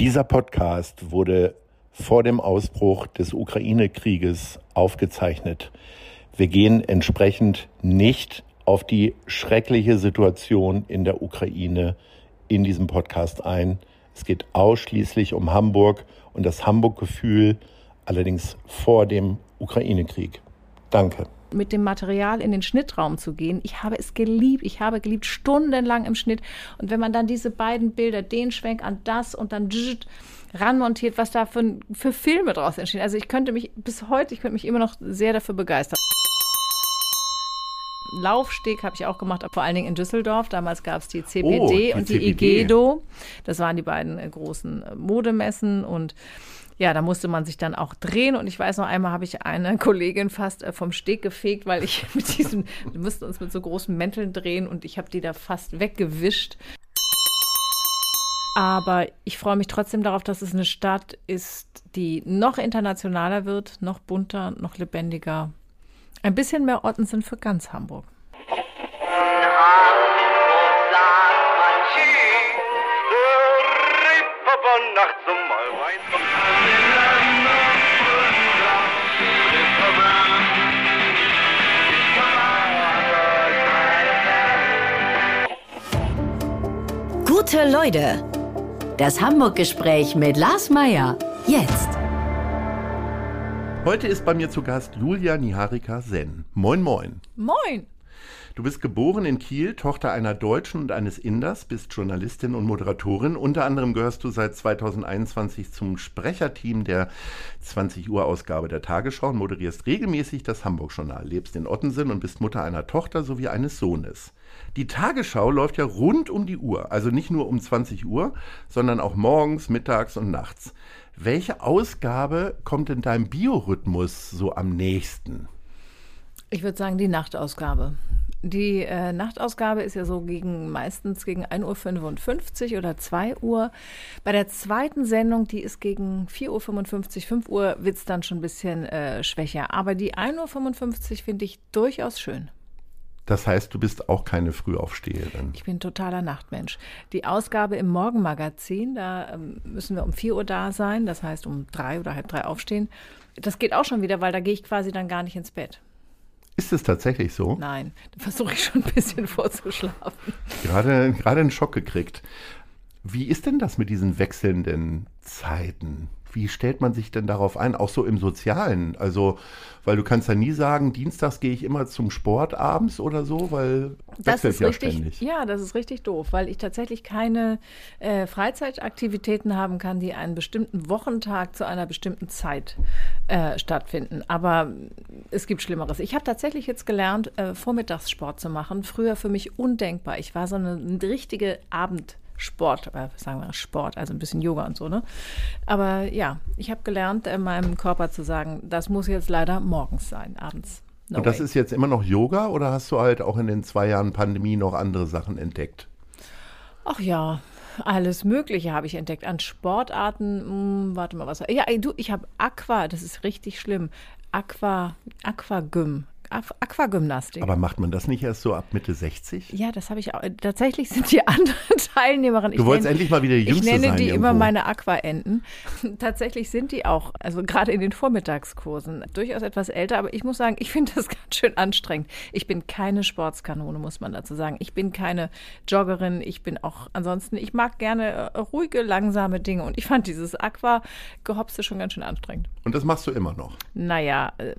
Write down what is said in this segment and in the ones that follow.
Dieser Podcast wurde vor dem Ausbruch des Ukraine-Krieges aufgezeichnet. Wir gehen entsprechend nicht auf die schreckliche Situation in der Ukraine in diesem Podcast ein. Es geht ausschließlich um Hamburg und das Hamburg-Gefühl, allerdings vor dem Ukraine-Krieg. Danke mit dem Material in den Schnittraum zu gehen. Ich habe es geliebt. Ich habe geliebt stundenlang im Schnitt. Und wenn man dann diese beiden Bilder, den Schwenk an das und dann ranmontiert, was da für, für Filme draus entstehen. Also ich könnte mich bis heute, ich könnte mich immer noch sehr dafür begeistern. Laufsteg habe ich auch gemacht, vor allen Dingen in Düsseldorf. Damals gab es die CPD oh, die und die CPD. IGEDO. Das waren die beiden äh, großen äh, Modemessen und ja, da musste man sich dann auch drehen. Und ich weiß noch einmal, habe ich eine Kollegin fast äh, vom Steg gefegt, weil ich mit diesem, wir mussten uns mit so großen Mänteln drehen und ich habe die da fast weggewischt. Aber ich freue mich trotzdem darauf, dass es eine Stadt ist, die noch internationaler wird, noch bunter, noch lebendiger. Ein bisschen mehr Orten sind für ganz Hamburg. Gute Leute. Das Hamburg-Gespräch mit Lars Meier. Jetzt. Heute ist bei mir zu Gast Julia Niharika Sen. Moin, moin. Moin. Du bist geboren in Kiel, Tochter einer Deutschen und eines Inders, bist Journalistin und Moderatorin. Unter anderem gehörst du seit 2021 zum Sprecherteam der 20 Uhr Ausgabe der Tagesschau und moderierst regelmäßig das Hamburg-Journal, lebst in Ottensen und bist Mutter einer Tochter sowie eines Sohnes. Die Tagesschau läuft ja rund um die Uhr, also nicht nur um 20 Uhr, sondern auch morgens, mittags und nachts. Welche Ausgabe kommt in deinem Biorhythmus so am nächsten? Ich würde sagen, die Nachtausgabe. Die äh, Nachtausgabe ist ja so gegen meistens gegen 1.55 Uhr oder 2 Uhr. Bei der zweiten Sendung, die ist gegen 4.55 Uhr, 5 Uhr, wird es dann schon ein bisschen äh, schwächer. Aber die 1.55 Uhr finde ich durchaus schön. Das heißt, du bist auch keine Frühaufsteherin. Ich bin totaler Nachtmensch. Die Ausgabe im Morgenmagazin, da ähm, müssen wir um 4 Uhr da sein, das heißt um drei oder halb drei aufstehen. Das geht auch schon wieder, weil da gehe ich quasi dann gar nicht ins Bett. Ist es tatsächlich so? Nein, da versuche ich schon ein bisschen vorzuschlafen. Gerade, gerade einen Schock gekriegt. Wie ist denn das mit diesen wechselnden Zeiten? Wie stellt man sich denn darauf ein, auch so im Sozialen? Also, weil du kannst ja nie sagen, dienstags gehe ich immer zum Sport abends oder so, weil das ist ja richtig, ständig. Ja, das ist richtig doof, weil ich tatsächlich keine äh, Freizeitaktivitäten haben kann, die einen bestimmten Wochentag zu einer bestimmten Zeit äh, stattfinden. Aber es gibt Schlimmeres. Ich habe tatsächlich jetzt gelernt, äh, Vormittagssport zu machen. Früher für mich undenkbar. Ich war so eine, eine richtige Abend- Sport, äh, sagen wir Sport, also ein bisschen Yoga und so, ne? Aber ja, ich habe gelernt, äh, meinem Körper zu sagen, das muss jetzt leider morgens sein, abends. No und das way. ist jetzt immer noch Yoga oder hast du halt auch in den zwei Jahren Pandemie noch andere Sachen entdeckt? Ach ja, alles Mögliche habe ich entdeckt an Sportarten. Hm, warte mal, was? Ja, du, ich habe Aqua, das ist richtig schlimm. Aqua, Aquagym Aquagymnastik. Aber macht man das nicht erst so ab Mitte 60? Ja, das habe ich auch. Tatsächlich sind die anderen Teilnehmerinnen. Du wolltest endlich mal wieder die Jüngste sein. Ich nenne die irgendwo. immer meine Aquaenten. Tatsächlich sind die auch, also gerade in den Vormittagskursen, durchaus etwas älter. Aber ich muss sagen, ich finde das ganz schön anstrengend. Ich bin keine Sportskanone, muss man dazu sagen. Ich bin keine Joggerin. Ich bin auch ansonsten, ich mag gerne äh, ruhige, langsame Dinge. Und ich fand dieses Aqua-Gehopse schon ganz schön anstrengend. Und das machst du immer noch? Naja, äh,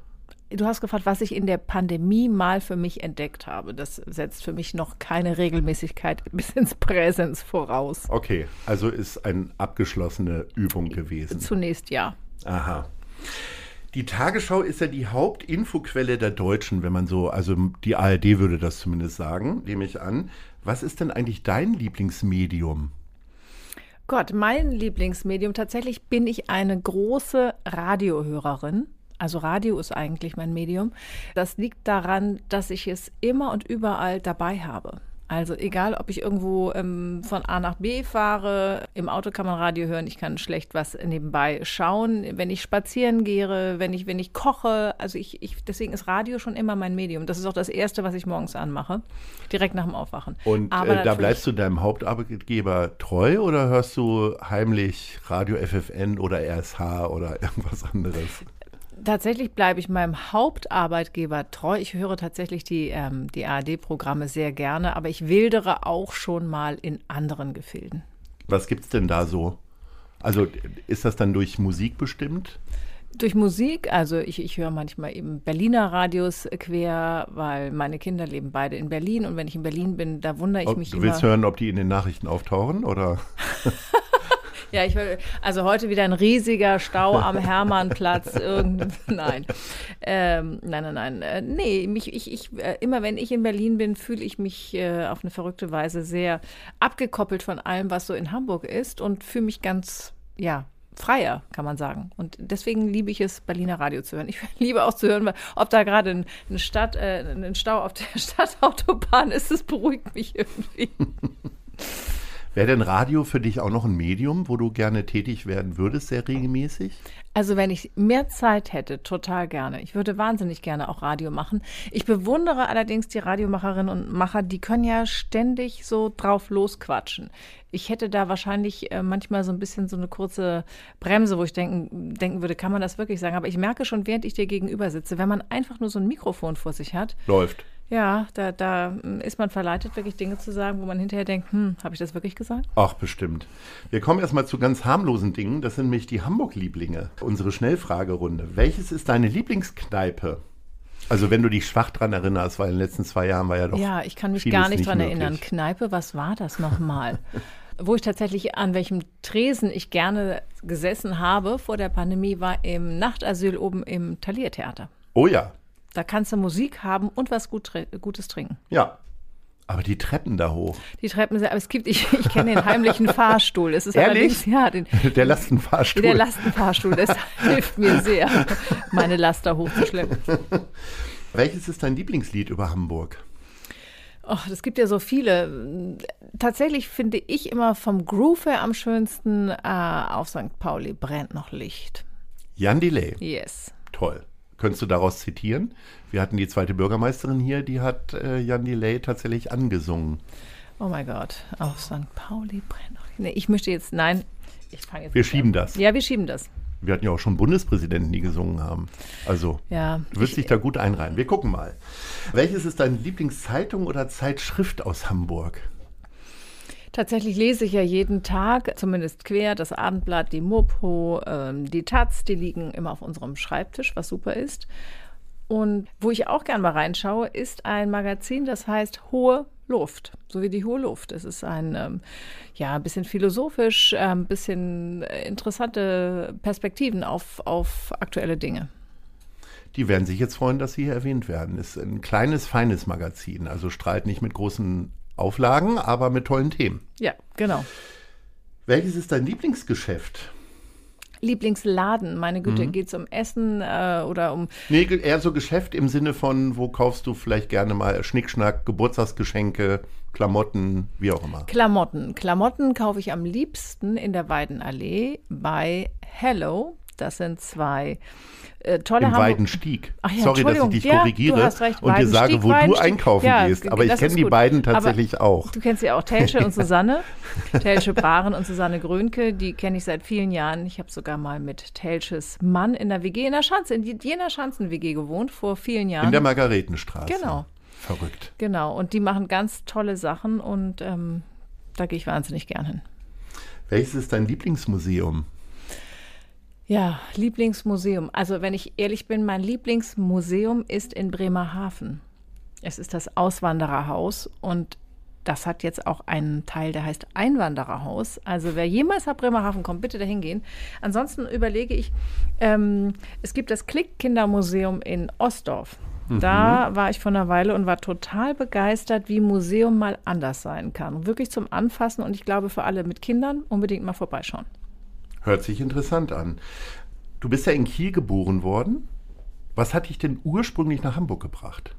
Du hast gefragt, was ich in der Pandemie mal für mich entdeckt habe. Das setzt für mich noch keine Regelmäßigkeit bis ins Präsens voraus. Okay, also ist eine abgeschlossene Übung gewesen. Zunächst ja. Aha. Die Tagesschau ist ja die Hauptinfoquelle der Deutschen, wenn man so, also die ARD würde das zumindest sagen, nehme ich an. Was ist denn eigentlich dein Lieblingsmedium? Gott, mein Lieblingsmedium, tatsächlich bin ich eine große Radiohörerin. Also Radio ist eigentlich mein Medium. Das liegt daran, dass ich es immer und überall dabei habe. Also egal, ob ich irgendwo ähm, von A nach B fahre, im Auto kann man Radio hören, ich kann schlecht was nebenbei schauen, wenn ich spazieren gehe, wenn ich, wenn ich koche. Also ich, ich, deswegen ist Radio schon immer mein Medium. Das ist auch das Erste, was ich morgens anmache, direkt nach dem Aufwachen. Und äh, da bleibst du deinem Hauptarbeitgeber treu oder hörst du heimlich Radio FFN oder RSH oder irgendwas anderes? Tatsächlich bleibe ich meinem Hauptarbeitgeber treu. Ich höre tatsächlich die, ähm, die ARD-Programme sehr gerne, aber ich wildere auch schon mal in anderen Gefilden. Was gibt es denn da so? Also ist das dann durch Musik bestimmt? Durch Musik, also ich, ich höre manchmal eben Berliner Radios quer, weil meine Kinder leben beide in Berlin und wenn ich in Berlin bin, da wundere ich ob, mich du immer. Du willst hören, ob die in den Nachrichten auftauchen oder? Ja, ich will, also heute wieder ein riesiger Stau am Hermannplatz. nein. Ähm, nein, nein, nein. Äh, nee, mich, ich, ich, äh, immer wenn ich in Berlin bin, fühle ich mich äh, auf eine verrückte Weise sehr abgekoppelt von allem, was so in Hamburg ist und fühle mich ganz, ja, freier, kann man sagen. Und deswegen liebe ich es, Berliner Radio zu hören. Ich liebe auch zu hören, ob da gerade ein, eine Stadt, äh, ein Stau auf der Stadtautobahn ist. Das beruhigt mich irgendwie. Wäre denn Radio für dich auch noch ein Medium, wo du gerne tätig werden würdest, sehr regelmäßig? Also wenn ich mehr Zeit hätte, total gerne. Ich würde wahnsinnig gerne auch Radio machen. Ich bewundere allerdings die Radiomacherinnen und Macher, die können ja ständig so drauf losquatschen. Ich hätte da wahrscheinlich äh, manchmal so ein bisschen so eine kurze Bremse, wo ich denken, denken würde, kann man das wirklich sagen? Aber ich merke schon, während ich dir gegenüber sitze, wenn man einfach nur so ein Mikrofon vor sich hat. Läuft. Ja, da, da ist man verleitet, wirklich Dinge zu sagen, wo man hinterher denkt, hm, habe ich das wirklich gesagt? Ach, bestimmt. Wir kommen erstmal zu ganz harmlosen Dingen. Das sind nämlich die Hamburg-Lieblinge. Unsere Schnellfragerunde. Welches ist deine Lieblingskneipe? Also wenn du dich schwach dran erinnerst, weil in den letzten zwei Jahren war ja doch. Ja, ich kann mich gar nicht, nicht dran möglich. erinnern. Kneipe, was war das nochmal? Wo ich tatsächlich an welchem Tresen ich gerne gesessen habe vor der Pandemie, war im Nachtasyl oben im Taliertheater. Oh ja, da kannst du Musik haben und was gut, Gutes trinken. Ja. Aber die Treppen da hoch. Die Treppen, aber es gibt, ich, ich kenne den heimlichen Fahrstuhl. Es ist Ehrlich? ja, den, der Lastenfahrstuhl. Der Lastenfahrstuhl, das hilft mir sehr, meine Laster hochzuschleppen. Welches ist dein Lieblingslied über Hamburg? Oh, das gibt ja so viele. Tatsächlich finde ich immer vom Groove her am schönsten äh, auf St. Pauli brennt noch Licht. Jan Delay. Yes. Toll. Könntest du daraus zitieren? Wir hatten die zweite Bürgermeisterin hier, die hat äh, Jan Delay tatsächlich angesungen. Oh mein Gott, auf St. Pauli brennt. Nee, ich möchte jetzt, nein, ich fange jetzt Wir schieben an. das. Ja, wir schieben das. Wir hatten ja auch schon Bundespräsidenten, die gesungen haben. Also, ja, du wirst ich, dich da gut einreihen. Wir gucken mal. Welches ist deine Lieblingszeitung oder Zeitschrift aus Hamburg? Tatsächlich lese ich ja jeden Tag, zumindest quer, das Abendblatt, die Mopo, ähm, die Taz, die liegen immer auf unserem Schreibtisch, was super ist. Und wo ich auch gern mal reinschaue, ist ein Magazin, das heißt Hohe Luft, so wie die hohe Luft. Es ist ein, ähm, ja, bisschen philosophisch, ein ähm, bisschen interessante Perspektiven auf, auf aktuelle Dinge. Die werden sich jetzt freuen, dass sie hier erwähnt werden. Ist ein kleines, feines Magazin, also strahlt nicht mit großen Auflagen, aber mit tollen Themen. Ja, genau. Welches ist dein Lieblingsgeschäft? Lieblingsladen, meine Güte, mhm. geht es um Essen äh, oder um. Nee, eher so Geschäft im Sinne von, wo kaufst du vielleicht gerne mal Schnickschnack, Geburtstagsgeschenke, Klamotten, wie auch immer. Klamotten. Klamotten kaufe ich am liebsten in der Weidenallee bei Hello. Das sind zwei äh, tolle Im Weidenstieg. Ach ja, Sorry, dass ich dich ja, korrigiere und dir sage, wo du einkaufen ja, gehst. Aber ich kenne die beiden tatsächlich Aber auch. Du kennst ja auch Telsche und Susanne. Telsche Brachen und Susanne Grönke, die kenne ich seit vielen Jahren. Ich habe sogar mal mit Telsches Mann in der WG in der Schanze, in jener Schanzen-WG gewohnt, vor vielen Jahren. In der Margaretenstraße. Genau. Verrückt. Genau, und die machen ganz tolle Sachen und ähm, da gehe ich wahnsinnig gern hin. Welches ist dein Lieblingsmuseum? Ja, Lieblingsmuseum. Also wenn ich ehrlich bin, mein Lieblingsmuseum ist in Bremerhaven. Es ist das Auswandererhaus und das hat jetzt auch einen Teil, der heißt Einwandererhaus. Also wer jemals nach Bremerhaven kommt, bitte dahin gehen. Ansonsten überlege ich, ähm, es gibt das Klick-Kindermuseum in Ostdorf. Da mhm. war ich vor einer Weile und war total begeistert, wie Museum mal anders sein kann. Wirklich zum Anfassen und ich glaube für alle mit Kindern unbedingt mal vorbeischauen. Hört sich interessant an. Du bist ja in Kiel geboren worden. Was hat dich denn ursprünglich nach Hamburg gebracht?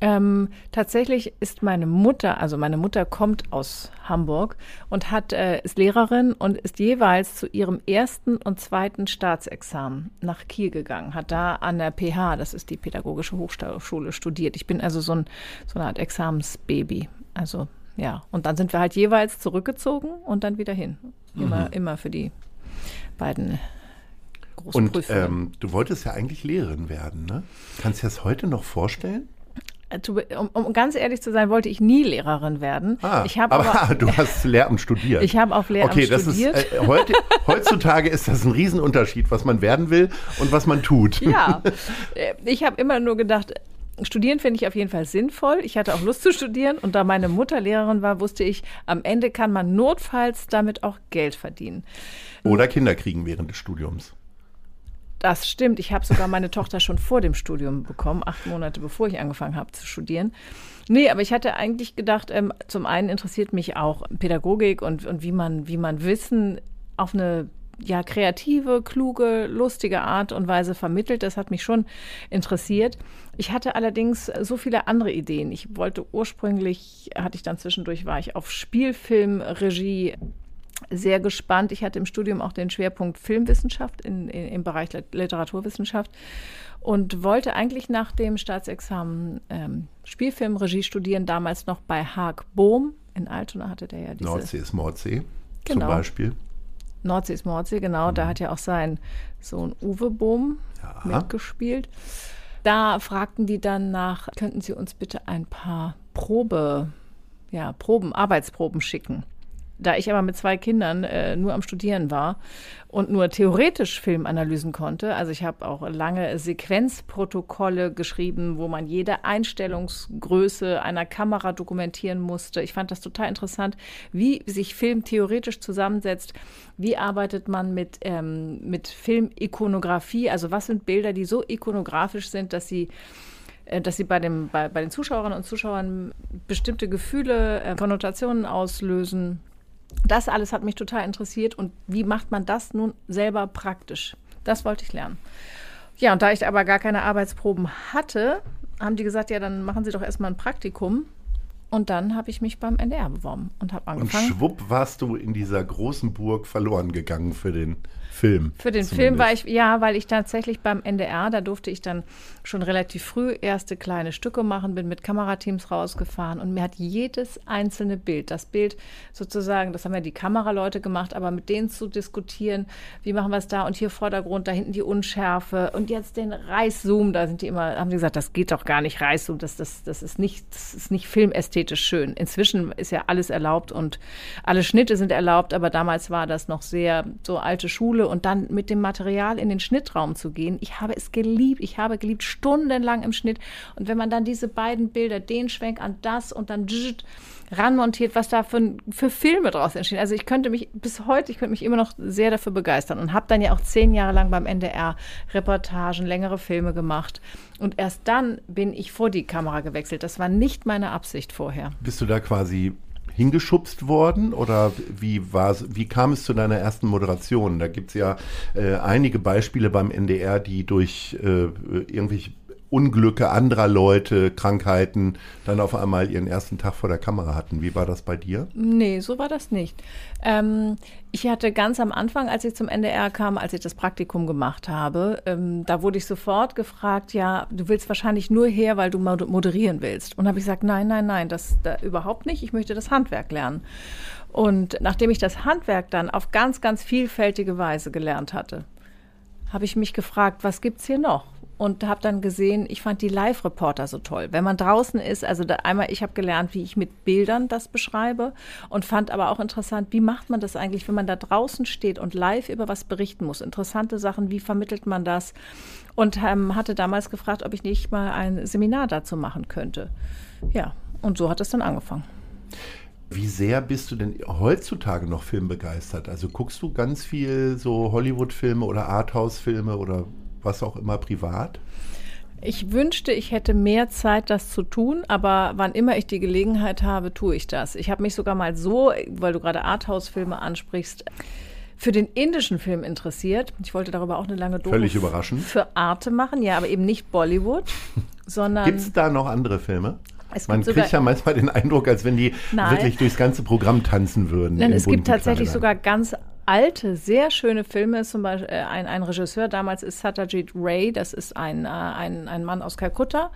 Ähm, tatsächlich ist meine Mutter, also meine Mutter kommt aus Hamburg und hat, äh, ist Lehrerin und ist jeweils zu ihrem ersten und zweiten Staatsexamen nach Kiel gegangen, hat da an der PH, das ist die Pädagogische Hochschule, studiert. Ich bin also so, ein, so eine Art Examensbaby. Also ja, und dann sind wir halt jeweils zurückgezogen und dann wieder hin. Immer, mhm. immer für die beiden großen Und ähm, du wolltest ja eigentlich Lehrerin werden, ne? Kannst du dir das heute noch vorstellen? Äh, um, um, ganz ehrlich zu sein, wollte ich nie Lehrerin werden. Ah, ich aber, aber du hast Lehramt studiert. Ich habe auf Lehramt okay, studiert. Ist, äh, heute, heutzutage ist das ein Riesenunterschied, was man werden will und was man tut. Ja, äh, ich habe immer nur gedacht, Studieren finde ich auf jeden Fall sinnvoll. Ich hatte auch Lust zu studieren und da meine Mutter Lehrerin war, wusste ich, am Ende kann man notfalls damit auch Geld verdienen. Oder Kinder kriegen während des Studiums. Das stimmt. Ich habe sogar meine Tochter schon vor dem Studium bekommen, acht Monate bevor ich angefangen habe zu studieren. Nee, aber ich hatte eigentlich gedacht, ähm, zum einen interessiert mich auch Pädagogik und, und wie man, wie man Wissen auf eine ja, kreative, kluge, lustige Art und Weise vermittelt. Das hat mich schon interessiert. Ich hatte allerdings so viele andere Ideen. Ich wollte ursprünglich, hatte ich dann zwischendurch, war ich auf Spielfilmregie sehr gespannt. Ich hatte im Studium auch den Schwerpunkt Filmwissenschaft in, in, im Bereich Literaturwissenschaft und wollte eigentlich nach dem Staatsexamen ähm, Spielfilmregie studieren, damals noch bei Haag Bohm. In Altona hatte der ja diese... Nordsee ist Mordsee genau. zum Beispiel. Nordsee ist Mordsee, genau. Mhm. Da hat ja auch sein Sohn Uwe Bohm ja. mitgespielt. Da fragten die dann nach, könnten Sie uns bitte ein paar Probe, ja, Proben, Arbeitsproben schicken. Da ich aber mit zwei Kindern äh, nur am Studieren war und nur theoretisch Film analysen konnte, also ich habe auch lange Sequenzprotokolle geschrieben, wo man jede Einstellungsgröße einer Kamera dokumentieren musste. Ich fand das total interessant, wie sich Film theoretisch zusammensetzt. Wie arbeitet man mit, ähm, mit Filmikonografie? Also was sind Bilder, die so ikonografisch sind, dass sie äh, dass sie bei, dem, bei, bei den Zuschauerinnen und Zuschauern bestimmte Gefühle, äh, Konnotationen auslösen. Das alles hat mich total interessiert und wie macht man das nun selber praktisch? Das wollte ich lernen. Ja, und da ich aber gar keine Arbeitsproben hatte, haben die gesagt, ja, dann machen Sie doch erstmal ein Praktikum. Und dann habe ich mich beim NDR beworben und habe angefangen. Und schwupp warst du in dieser großen Burg verloren gegangen für den Film. Für den zumindest. Film war ich, ja, weil ich tatsächlich beim NDR, da durfte ich dann schon relativ früh erste kleine Stücke machen, bin mit Kamerateams rausgefahren und mir hat jedes einzelne Bild, das Bild sozusagen, das haben ja die Kameraleute gemacht, aber mit denen zu diskutieren, wie machen wir es da und hier Vordergrund, da hinten die Unschärfe und jetzt den Reißzoom, da sind die immer, haben die gesagt, das geht doch gar nicht, Reißzoom, das, das, das ist nicht, das ist nicht filmästhetisch schön. Inzwischen ist ja alles erlaubt und alle Schnitte sind erlaubt, aber damals war das noch sehr so alte Schule und dann mit dem Material in den Schnittraum zu gehen. Ich habe es geliebt. Ich habe geliebt, stundenlang im Schnitt. Und wenn man dann diese beiden Bilder, den Schwenk an das und dann ranmontiert, was da für, für Filme draus entstehen. Also ich könnte mich bis heute, ich könnte mich immer noch sehr dafür begeistern und habe dann ja auch zehn Jahre lang beim NDR Reportagen, längere Filme gemacht. Und erst dann bin ich vor die Kamera gewechselt. Das war nicht meine Absicht vorher. Bist du da quasi hingeschubst worden oder wie, wie kam es zu deiner ersten Moderation? Da gibt es ja äh, einige Beispiele beim NDR, die durch äh, irgendwelche Unglücke anderer Leute, Krankheiten dann auf einmal ihren ersten Tag vor der Kamera hatten. Wie war das bei dir? Nee, so war das nicht. Ähm, ich hatte ganz am Anfang, als ich zum NDR kam, als ich das Praktikum gemacht habe, ähm, da wurde ich sofort gefragt, ja, du willst wahrscheinlich nur her, weil du moderieren willst. Und habe ich gesagt, nein, nein, nein, das da überhaupt nicht. Ich möchte das Handwerk lernen. Und nachdem ich das Handwerk dann auf ganz, ganz vielfältige Weise gelernt hatte, habe ich mich gefragt, was gibt es hier noch? Und habe dann gesehen, ich fand die Live-Reporter so toll. Wenn man draußen ist, also einmal, ich habe gelernt, wie ich mit Bildern das beschreibe und fand aber auch interessant, wie macht man das eigentlich, wenn man da draußen steht und live über was berichten muss. Interessante Sachen, wie vermittelt man das? Und ähm, hatte damals gefragt, ob ich nicht mal ein Seminar dazu machen könnte. Ja, und so hat es dann angefangen. Wie sehr bist du denn heutzutage noch filmbegeistert? Also guckst du ganz viel so Hollywood-Filme oder Arthouse-Filme oder was auch immer privat? Ich wünschte, ich hätte mehr Zeit, das zu tun, aber wann immer ich die Gelegenheit habe, tue ich das. Ich habe mich sogar mal so, weil du gerade Arthouse-Filme ansprichst, für den indischen Film interessiert, ich wollte darüber auch eine lange Doku Völlig überraschend. für Arte machen, ja, aber eben nicht Bollywood, sondern. Gibt es da noch andere Filme? Man kriegt ja manchmal den Eindruck, als wenn die Nein. wirklich durchs ganze Programm tanzen würden. Nein, es gibt tatsächlich sogar ganz alte, sehr schöne Filme. Zum Beispiel äh, ein, ein Regisseur damals ist Satyajit Ray, das ist ein, äh, ein, ein Mann aus Kalkutta.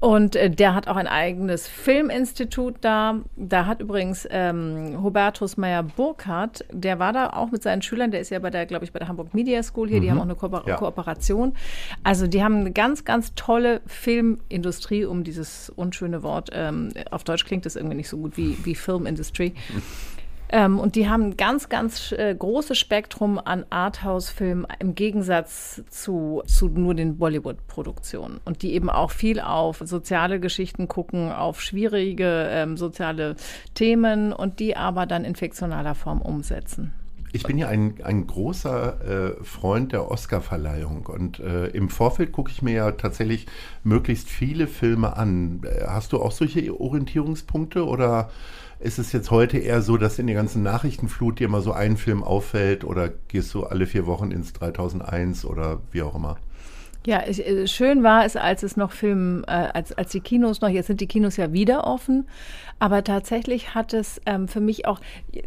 Und äh, der hat auch ein eigenes Filminstitut da. Da hat übrigens ähm, Hubertus Meyer-Burkhardt, der war da auch mit seinen Schülern, der ist ja bei der, glaube ich, bei der Hamburg Media School hier, mhm. die haben auch eine Ko ja. Kooperation. Also die haben eine ganz, ganz tolle Filmindustrie, um dieses unschöne Wort, ähm, auf Deutsch klingt das irgendwie nicht so gut wie, wie Filmindustrie. Ähm, und die haben ein ganz, ganz äh, großes Spektrum an Arthouse-Filmen im Gegensatz zu, zu nur den Bollywood-Produktionen. Und die eben auch viel auf soziale Geschichten gucken, auf schwierige ähm, soziale Themen und die aber dann in fiktionaler Form umsetzen. Ich bin ja ein, ein großer äh, Freund der Oscar-Verleihung und äh, im Vorfeld gucke ich mir ja tatsächlich möglichst viele Filme an. Äh, hast du auch solche Orientierungspunkte oder ist es jetzt heute eher so, dass in der ganzen Nachrichtenflut dir immer so ein Film auffällt oder gehst du alle vier Wochen ins 3001 oder wie auch immer? Ja, ich, äh, schön war es, als es noch Film, äh, als, als die Kinos noch, jetzt sind die Kinos ja wieder offen, aber tatsächlich hat es ähm, für mich auch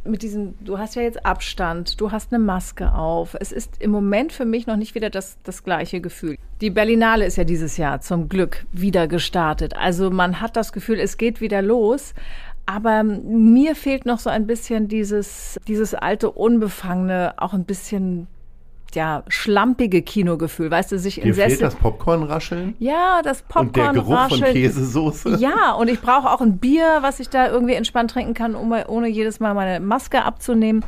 mit diesem, du hast ja jetzt Abstand, du hast eine Maske auf. Es ist im Moment für mich noch nicht wieder das, das gleiche Gefühl. Die Berlinale ist ja dieses Jahr zum Glück wieder gestartet. Also man hat das Gefühl, es geht wieder los. Aber mir fehlt noch so ein bisschen dieses, dieses alte, unbefangene, auch ein bisschen ja, schlampige Kinogefühl, weißt du, sich in Dir fehlt das Popcorn-Rascheln? Ja, das Popcorn-Rascheln. Und der Geruch von Käsesoße? Ja, und ich brauche auch ein Bier, was ich da irgendwie entspannt trinken kann, um, ohne jedes Mal meine Maske abzunehmen.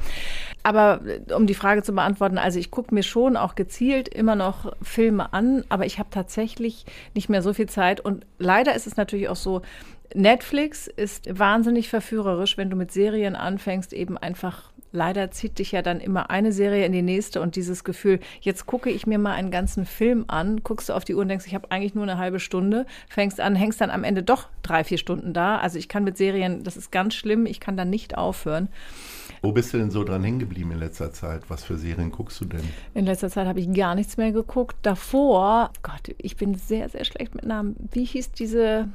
Aber äh, um die Frage zu beantworten, also ich gucke mir schon auch gezielt immer noch Filme an, aber ich habe tatsächlich nicht mehr so viel Zeit. Und leider ist es natürlich auch so, Netflix ist wahnsinnig verführerisch, wenn du mit Serien anfängst, eben einfach leider zieht dich ja dann immer eine Serie in die nächste und dieses Gefühl, jetzt gucke ich mir mal einen ganzen Film an, guckst du auf die Uhr und denkst, ich habe eigentlich nur eine halbe Stunde, fängst an, hängst dann am Ende doch drei, vier Stunden da. Also ich kann mit Serien, das ist ganz schlimm, ich kann dann nicht aufhören. Wo bist du denn so dran hängen geblieben in letzter Zeit? Was für Serien guckst du denn? In letzter Zeit habe ich gar nichts mehr geguckt. Davor, Gott, ich bin sehr, sehr schlecht mit Namen. Wie hieß diese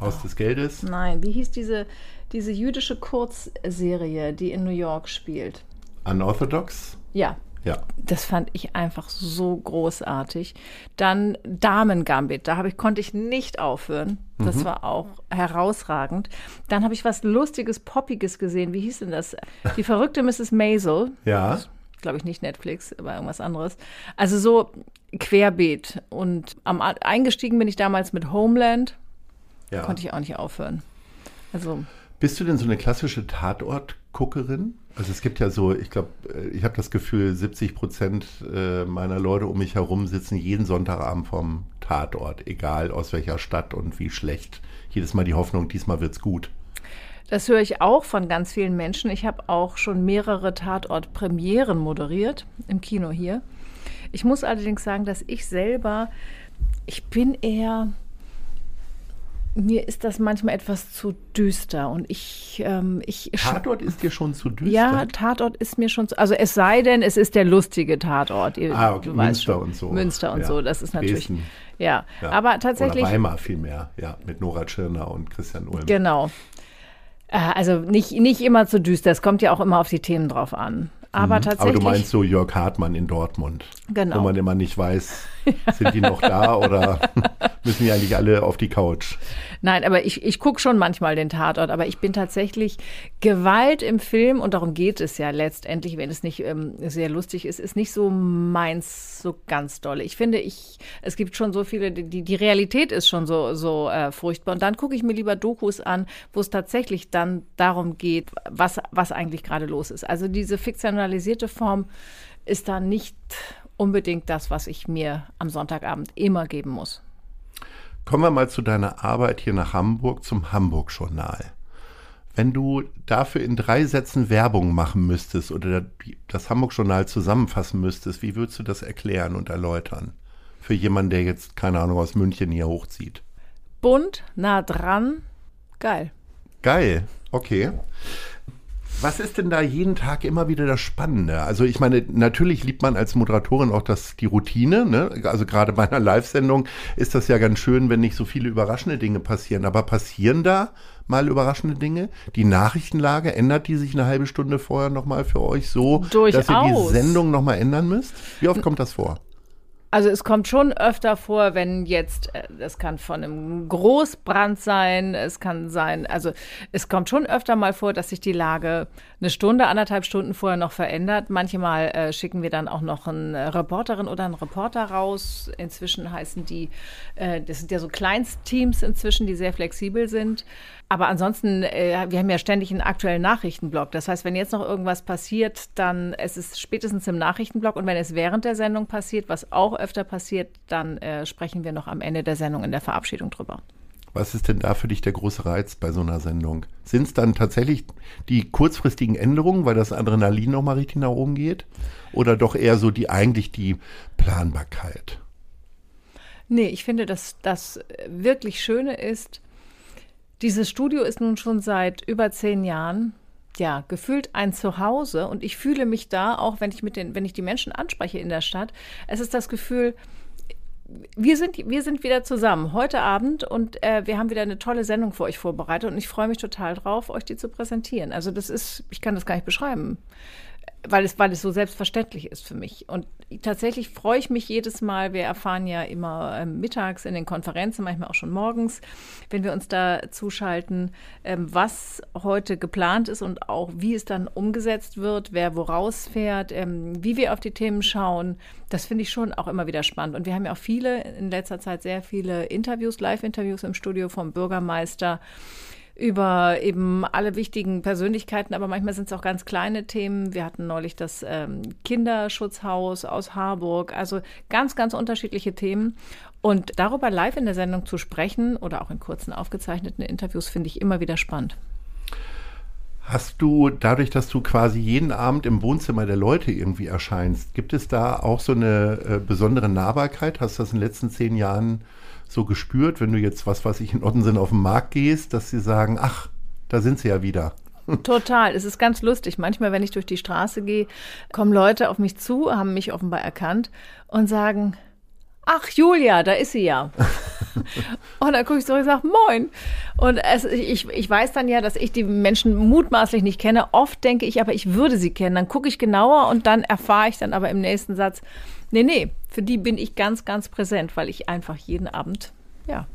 Haus des Geldes? Nein, wie hieß diese, diese jüdische Kurzserie, die in New York spielt? Unorthodox? Ja. Ja. Das fand ich einfach so großartig. Dann Damen Gambit, da ich, konnte ich nicht aufhören. Das mhm. war auch herausragend. Dann habe ich was Lustiges, Poppiges gesehen. Wie hieß denn das? Die verrückte Mrs. Maisel. Ja. Glaube ich nicht Netflix, aber irgendwas anderes. Also so querbeet. Und am, eingestiegen bin ich damals mit Homeland. Ja. Konnte ich auch nicht aufhören. Also. Bist du denn so eine klassische Tatort-Guckerin? Also es gibt ja so, ich glaube, äh, ich habe das Gefühl, 70 Prozent äh, meiner Leute um mich herum sitzen jeden Sonntagabend vom Tatort, egal aus welcher Stadt und wie schlecht. Jedes Mal die Hoffnung, diesmal wird's gut. Das höre ich auch von ganz vielen Menschen. Ich habe auch schon mehrere Tatort-Premieren moderiert im Kino hier. Ich muss allerdings sagen, dass ich selber, ich bin eher mir ist das manchmal etwas zu düster und ich, ähm, ich Tatort ist dir schon zu düster. Ja, Tatort ist mir schon zu, also es sei denn, es ist der lustige Tatort. Ah, okay. Münster und so. Münster und ja. so, das ist natürlich. Ja. ja. aber tatsächlich. Oder Weimar vielmehr, ja, mit Nora Tschirner und Christian Ulm. Genau. Äh, also nicht, nicht immer zu düster, es kommt ja auch immer auf die Themen drauf an. Aber mhm. tatsächlich. Aber du meinst so Jörg Hartmann in Dortmund. Genau. Wo man immer nicht weiß, sind die noch da oder müssen die eigentlich alle auf die Couch? Nein, aber ich, ich gucke schon manchmal den Tatort, aber ich bin tatsächlich Gewalt im Film und darum geht es ja letztendlich, wenn es nicht ähm, sehr lustig ist, ist nicht so meins so ganz dolle. Ich finde, ich, es gibt schon so viele, die, die Realität ist schon so, so äh, furchtbar. Und dann gucke ich mir lieber Dokus an, wo es tatsächlich dann darum geht, was, was eigentlich gerade los ist. Also diese fiktionalisierte Form ist da nicht unbedingt das, was ich mir am Sonntagabend immer geben muss. Kommen wir mal zu deiner Arbeit hier nach Hamburg zum Hamburg-Journal. Wenn du dafür in drei Sätzen Werbung machen müsstest oder das Hamburg-Journal zusammenfassen müsstest, wie würdest du das erklären und erläutern? Für jemanden, der jetzt, keine Ahnung, aus München hier hochzieht. Bunt, nah dran, geil. Geil, okay. Was ist denn da jeden Tag immer wieder das Spannende? Also ich meine, natürlich liebt man als Moderatorin auch das, die Routine. Ne? Also gerade bei einer Live-Sendung ist das ja ganz schön, wenn nicht so viele überraschende Dinge passieren. Aber passieren da mal überraschende Dinge? Die Nachrichtenlage, ändert die sich eine halbe Stunde vorher nochmal für euch so, Durchaus. dass ihr die Sendung nochmal ändern müsst? Wie oft kommt das vor? Also es kommt schon öfter vor, wenn jetzt, es äh, kann von einem Großbrand sein, es kann sein, also es kommt schon öfter mal vor, dass sich die Lage eine Stunde, anderthalb Stunden vorher noch verändert. Manchmal äh, schicken wir dann auch noch eine Reporterin oder einen Reporter raus. Inzwischen heißen die, äh, das sind ja so Kleinstteams inzwischen, die sehr flexibel sind. Aber ansonsten, äh, wir haben ja ständig einen aktuellen Nachrichtenblock. Das heißt, wenn jetzt noch irgendwas passiert, dann es ist es spätestens im Nachrichtenblock. Und wenn es während der Sendung passiert, was auch öfter passiert, dann äh, sprechen wir noch am Ende der Sendung in der Verabschiedung drüber. Was ist denn da für dich der große Reiz bei so einer Sendung? Sind es dann tatsächlich die kurzfristigen Änderungen, weil das Adrenalin nochmal richtig nach oben geht? Oder doch eher so die eigentlich die Planbarkeit? Nee, ich finde, dass das wirklich Schöne ist, dieses Studio ist nun schon seit über zehn Jahren ja, gefühlt ein Zuhause. Und ich fühle mich da, auch wenn ich mit den, wenn ich die Menschen anspreche in der Stadt, es ist das Gefühl, wir sind, wir sind wieder zusammen. Heute Abend und äh, wir haben wieder eine tolle Sendung für euch vorbereitet. Und ich freue mich total drauf, euch die zu präsentieren. Also das ist, ich kann das gar nicht beschreiben weil es, weil es so selbstverständlich ist für mich. Und tatsächlich freue ich mich jedes Mal. Wir erfahren ja immer äh, mittags in den Konferenzen, manchmal auch schon morgens, wenn wir uns da zuschalten, ähm, was heute geplant ist und auch wie es dann umgesetzt wird, wer woraus fährt, ähm, wie wir auf die Themen schauen. Das finde ich schon auch immer wieder spannend. Und wir haben ja auch viele, in letzter Zeit sehr viele Interviews, Live-Interviews im Studio vom Bürgermeister über eben alle wichtigen Persönlichkeiten, aber manchmal sind es auch ganz kleine Themen. Wir hatten neulich das ähm, Kinderschutzhaus aus Harburg, also ganz, ganz unterschiedliche Themen. Und darüber live in der Sendung zu sprechen oder auch in kurzen aufgezeichneten Interviews finde ich immer wieder spannend. Hast du dadurch, dass du quasi jeden Abend im Wohnzimmer der Leute irgendwie erscheinst, gibt es da auch so eine äh, besondere Nahbarkeit? Hast du das in den letzten zehn Jahren so gespürt, wenn du jetzt, was weiß ich, in Ottensen auf den Markt gehst, dass sie sagen, ach, da sind sie ja wieder. Total. Es ist ganz lustig. Manchmal, wenn ich durch die Straße gehe, kommen Leute auf mich zu, haben mich offenbar erkannt und sagen, ach Julia, da ist sie ja. und dann gucke ich so und sage, moin. Und es, ich, ich weiß dann ja, dass ich die Menschen mutmaßlich nicht kenne. Oft denke ich aber, ich würde sie kennen. Dann gucke ich genauer und dann erfahre ich dann aber im nächsten Satz, Nee, nee, für die bin ich ganz, ganz präsent, weil ich einfach jeden Abend, ja,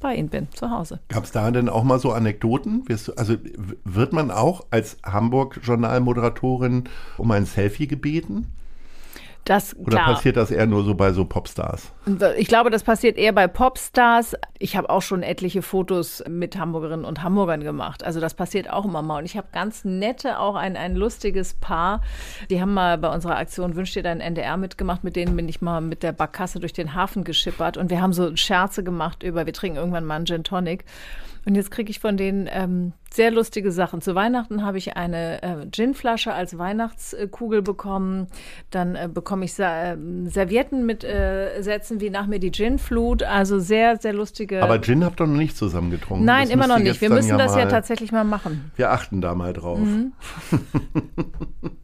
bei ihnen bin, zu Hause. Gab es da denn auch mal so Anekdoten? Also wird man auch als Hamburg-Journalmoderatorin um ein Selfie gebeten? Das, Oder klar. passiert das eher nur so bei so Popstars? Ich glaube, das passiert eher bei Popstars. Ich habe auch schon etliche Fotos mit Hamburgerinnen und Hamburgern gemacht. Also das passiert auch immer mal. Und ich habe ganz nette, auch ein, ein lustiges Paar. Die haben mal bei unserer Aktion Wünscht dir dein NDR mitgemacht. Mit denen bin ich mal mit der Barkasse durch den Hafen geschippert. Und wir haben so Scherze gemacht über, wir trinken irgendwann mal einen Gin Tonic. Und jetzt kriege ich von denen ähm, sehr lustige Sachen. Zu Weihnachten habe ich eine äh, Ginflasche als Weihnachtskugel bekommen. Dann äh, bekomme ich Sa äh, Servietten mit äh, Sätzen wie nach mir die Ginflut. Also sehr, sehr lustige. Aber Gin habt ihr noch nicht zusammen getrunken. Nein, das immer noch nicht. Wir müssen ja das ja tatsächlich mal machen. Wir achten da mal drauf. Mhm.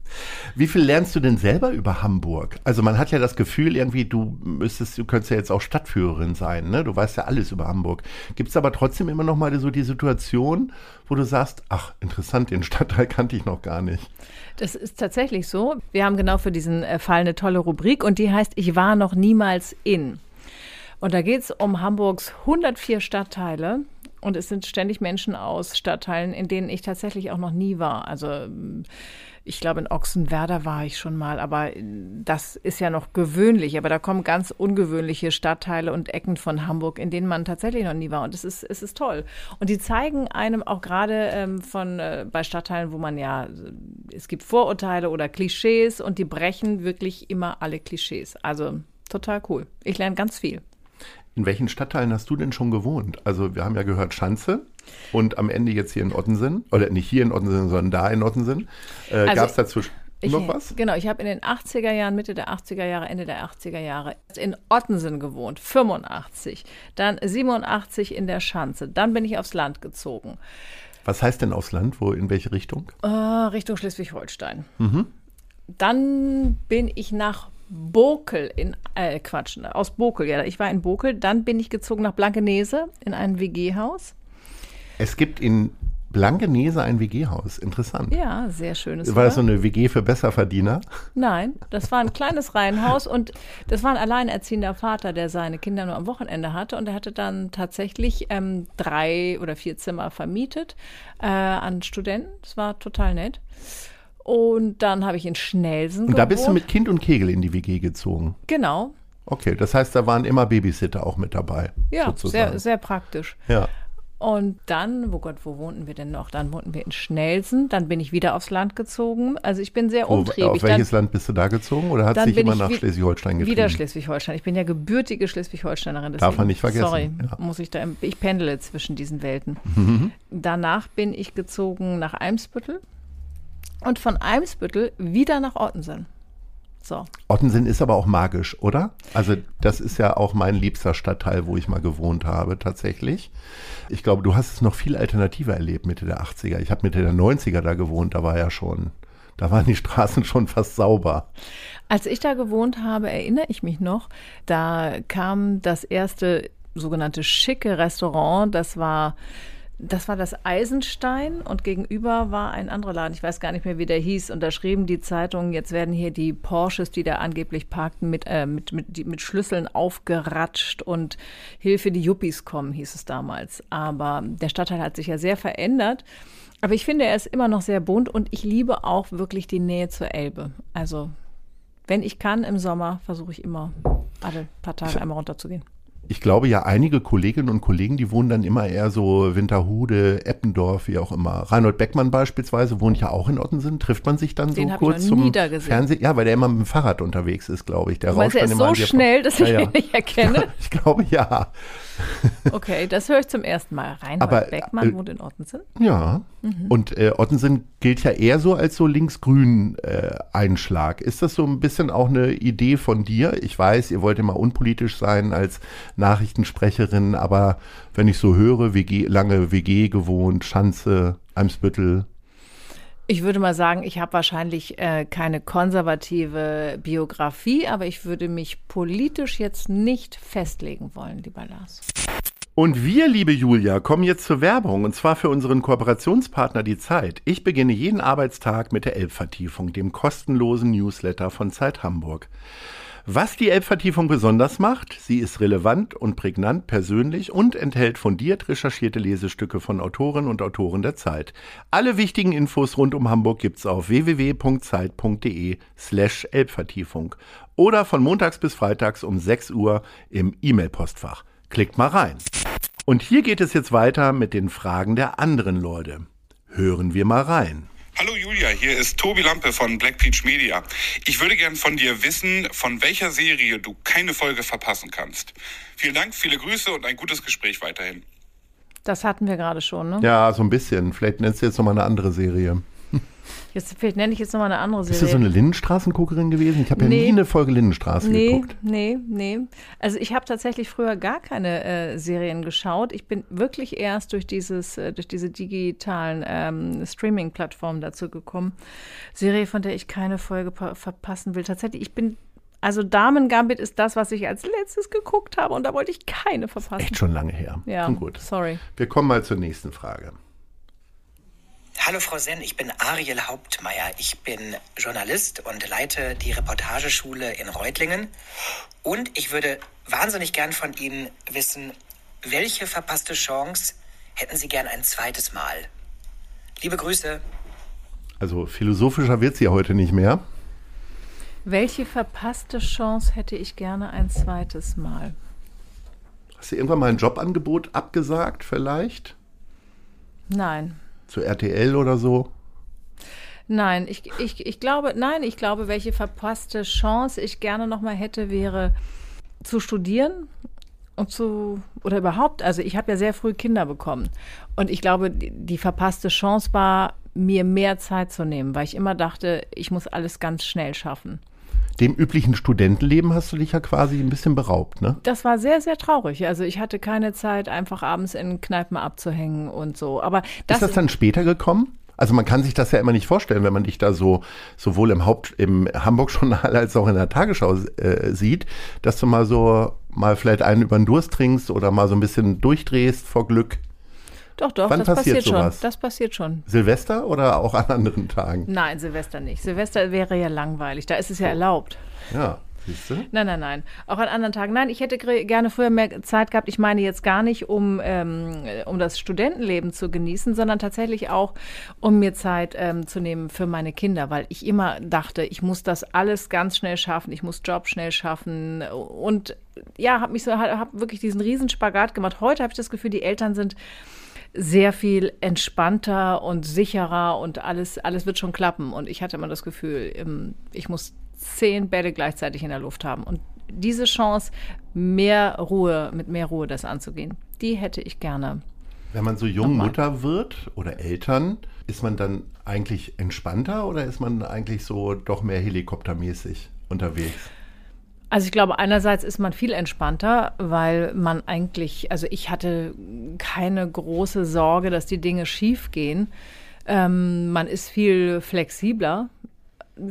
Wie viel lernst du denn selber über Hamburg? Also man hat ja das Gefühl, irgendwie, du müsstest, du könntest ja jetzt auch Stadtführerin sein, ne? Du weißt ja alles über Hamburg. Gibt es aber trotzdem immer noch mal so die Situation, wo du sagst, ach, interessant, den Stadtteil kannte ich noch gar nicht. Das ist tatsächlich so. Wir haben genau für diesen äh, Fall eine tolle Rubrik und die heißt Ich war noch niemals in. Und da geht es um Hamburgs 104 Stadtteile. Und es sind ständig Menschen aus Stadtteilen, in denen ich tatsächlich auch noch nie war. Also ich glaube, in Ochsenwerder war ich schon mal, aber das ist ja noch gewöhnlich. Aber da kommen ganz ungewöhnliche Stadtteile und Ecken von Hamburg, in denen man tatsächlich noch nie war. Und es ist, es ist toll. Und die zeigen einem auch gerade ähm, von äh, bei Stadtteilen, wo man ja, es gibt Vorurteile oder Klischees und die brechen wirklich immer alle Klischees. Also total cool. Ich lerne ganz viel. In welchen Stadtteilen hast du denn schon gewohnt? Also wir haben ja gehört Schanze und am Ende jetzt hier in Ottensen, oder nicht hier in Ottensen, sondern da in Ottensen. Äh, also, Gab es dazwischen ich, noch was? Genau, ich habe in den 80er Jahren, Mitte der 80er Jahre, Ende der 80er Jahre in Ottensen gewohnt, 85. Dann 87 in der Schanze. Dann bin ich aufs Land gezogen. Was heißt denn aufs Land? Wo, in welche Richtung? Äh, Richtung Schleswig-Holstein. Mhm. Dann bin ich nach Bokel in, äh, Quatsch, aus Bokel, ja, ich war in Bokel. Dann bin ich gezogen nach Blankenese in ein WG-Haus. Es gibt in Blankenese ein WG-Haus. Interessant. Ja, sehr schönes. War das so eine WG für Besserverdiener? Nein, das war ein kleines Reihenhaus und das war ein alleinerziehender Vater, der seine Kinder nur am Wochenende hatte und er hatte dann tatsächlich ähm, drei oder vier Zimmer vermietet äh, an Studenten. Das war total nett. Und dann habe ich in Schnelsen Und da bist du mit Kind und Kegel in die WG gezogen? Genau. Okay, das heißt, da waren immer Babysitter auch mit dabei. Ja, sozusagen. sehr, sehr praktisch. Ja. Und dann, wo Gott, wo wohnten wir denn noch? Dann wohnten wir in Schnelsen, dann bin ich wieder aufs Land gezogen. Also ich bin sehr umtriebig. Auf welches dann, Land bist du da gezogen oder hat sich immer nach Schleswig-Holstein getrieben? Wieder Schleswig-Holstein. Ich bin ja gebürtige Schleswig-Holsteinerin. Darf man nicht vergessen. Sorry, ja. muss ich da, ich pendele zwischen diesen Welten. Mhm. Danach bin ich gezogen nach Eimsbüttel und von Eimsbüttel wieder nach Ottensen. So. Ottensen ist aber auch magisch, oder? Also das ist ja auch mein liebster Stadtteil, wo ich mal gewohnt habe, tatsächlich. Ich glaube, du hast es noch viel alternativer erlebt, Mitte der 80er. Ich habe Mitte der 90er da gewohnt, da war ja schon, da waren die Straßen schon fast sauber. Als ich da gewohnt habe, erinnere ich mich noch, da kam das erste sogenannte schicke Restaurant, das war das war das Eisenstein und gegenüber war ein anderer Laden, ich weiß gar nicht mehr, wie der hieß. Und da schrieben die Zeitungen, jetzt werden hier die Porsches, die da angeblich parkten, mit, äh, mit, mit, die, mit Schlüsseln aufgeratscht und Hilfe, die Yuppies kommen, hieß es damals. Aber der Stadtteil hat sich ja sehr verändert. Aber ich finde, er ist immer noch sehr bunt und ich liebe auch wirklich die Nähe zur Elbe. Also, wenn ich kann im Sommer, versuche ich immer alle paar Tage einmal runterzugehen ich glaube ja, einige Kolleginnen und Kollegen, die wohnen dann immer eher so Winterhude, Eppendorf, wie auch immer. Reinhold Beckmann beispielsweise wohnt ja auch in Ottensen. Trifft man sich dann Den so kurz zum Fernsehen? Ja, weil der immer mit dem Fahrrad unterwegs ist, glaube ich. Der rauscht dann immer so schnell, dass ich ja, ihn nicht erkenne. ich glaube ja. Okay, das höre ich zum ersten Mal. Reinhold Aber, Beckmann äh, wohnt in Ottensen? Ja. Mhm. Und äh, Ottensen gilt ja eher so als so linksgrün äh, Einschlag. Ist das so ein bisschen auch eine Idee von dir? Ich weiß, ihr wollt immer unpolitisch sein als Nachrichtensprecherin, aber wenn ich so höre, WG, lange WG gewohnt, Schanze, Eimsbüttel, ich würde mal sagen, ich habe wahrscheinlich äh, keine konservative Biografie, aber ich würde mich politisch jetzt nicht festlegen wollen, lieber Lars. Und wir, liebe Julia, kommen jetzt zur Werbung und zwar für unseren Kooperationspartner Die Zeit. Ich beginne jeden Arbeitstag mit der Elbvertiefung, dem kostenlosen Newsletter von Zeit Hamburg. Was die Elbvertiefung besonders macht, sie ist relevant und prägnant persönlich und enthält fundiert recherchierte Lesestücke von Autoren und Autoren der Zeit. Alle wichtigen Infos rund um Hamburg gibt's auf www.zeit.de slash Elbvertiefung oder von montags bis freitags um 6 Uhr im E-Mail-Postfach. Klickt mal rein. Und hier geht es jetzt weiter mit den Fragen der anderen Leute. Hören wir mal rein. Hallo Julia, hier ist Tobi Lampe von Black Peach Media. Ich würde gern von dir wissen, von welcher Serie du keine Folge verpassen kannst. Vielen Dank, viele Grüße und ein gutes Gespräch weiterhin. Das hatten wir gerade schon, ne? Ja, so ein bisschen. Vielleicht nennst du jetzt nochmal eine andere Serie. Jetzt, vielleicht nenne ich jetzt nochmal eine andere Serie. Bist du so eine Lindenstraßenguckerin gewesen? Ich habe ja nee. nie eine Folge Lindenstraße nee, geguckt. Nee, nee. Also ich habe tatsächlich früher gar keine äh, Serien geschaut. Ich bin wirklich erst durch dieses, äh, durch diese digitalen ähm, Streaming-Plattformen dazu gekommen. Serie, von der ich keine Folge verpassen will. Tatsächlich, ich bin also Damen Gambit ist das, was ich als letztes geguckt habe und da wollte ich keine verpassen. Echt schon lange her. Ja, gut. sorry. Wir kommen mal zur nächsten Frage. Hallo Frau Senn, ich bin Ariel Hauptmeier. Ich bin Journalist und leite die Reportageschule in Reutlingen. Und ich würde wahnsinnig gern von Ihnen wissen, welche verpasste Chance hätten Sie gern ein zweites Mal? Liebe Grüße. Also philosophischer wird sie heute nicht mehr. Welche verpasste Chance hätte ich gerne ein zweites Mal? Hast du irgendwann mal ein Jobangebot abgesagt, vielleicht? Nein zu RTL oder so? Nein, ich, ich, ich glaube, nein, ich glaube, welche verpasste Chance ich gerne nochmal hätte, wäre zu studieren und zu, oder überhaupt, also ich habe ja sehr früh Kinder bekommen. Und ich glaube, die, die verpasste Chance war, mir mehr Zeit zu nehmen, weil ich immer dachte, ich muss alles ganz schnell schaffen. Dem üblichen Studentenleben hast du dich ja quasi ein bisschen beraubt, ne? Das war sehr, sehr traurig. Also ich hatte keine Zeit, einfach abends in Kneipen abzuhängen und so. Aber das ist das dann später gekommen? Also man kann sich das ja immer nicht vorstellen, wenn man dich da so sowohl im Haupt im Hamburg-Journal als auch in der Tagesschau äh, sieht, dass du mal so mal vielleicht einen über den Durst trinkst oder mal so ein bisschen durchdrehst vor Glück. Doch, doch, Wann das passiert, passiert schon. Das passiert schon. Silvester oder auch an anderen Tagen? Nein, Silvester nicht. Silvester wäre ja langweilig. Da ist es ja erlaubt. Ja. Siehst du? Nein, nein, nein. Auch an anderen Tagen. Nein, ich hätte gerne früher mehr Zeit gehabt. Ich meine jetzt gar nicht, um, ähm, um das Studentenleben zu genießen, sondern tatsächlich auch, um mir Zeit ähm, zu nehmen für meine Kinder, weil ich immer dachte, ich muss das alles ganz schnell schaffen, ich muss Job schnell schaffen und ja, habe mich so, habe wirklich diesen Riesenspagat gemacht. Heute habe ich das Gefühl, die Eltern sind sehr viel entspannter und sicherer und alles, alles wird schon klappen. Und ich hatte immer das Gefühl, ähm, ich muss zehn Bälle gleichzeitig in der Luft haben. Und diese Chance, mehr Ruhe, mit mehr Ruhe das anzugehen, die hätte ich gerne. Wenn man so jung Nochmal. Mutter wird oder Eltern, ist man dann eigentlich entspannter oder ist man eigentlich so doch mehr helikoptermäßig unterwegs? Also ich glaube, einerseits ist man viel entspannter, weil man eigentlich, also ich hatte keine große Sorge, dass die Dinge schief gehen. Ähm, man ist viel flexibler.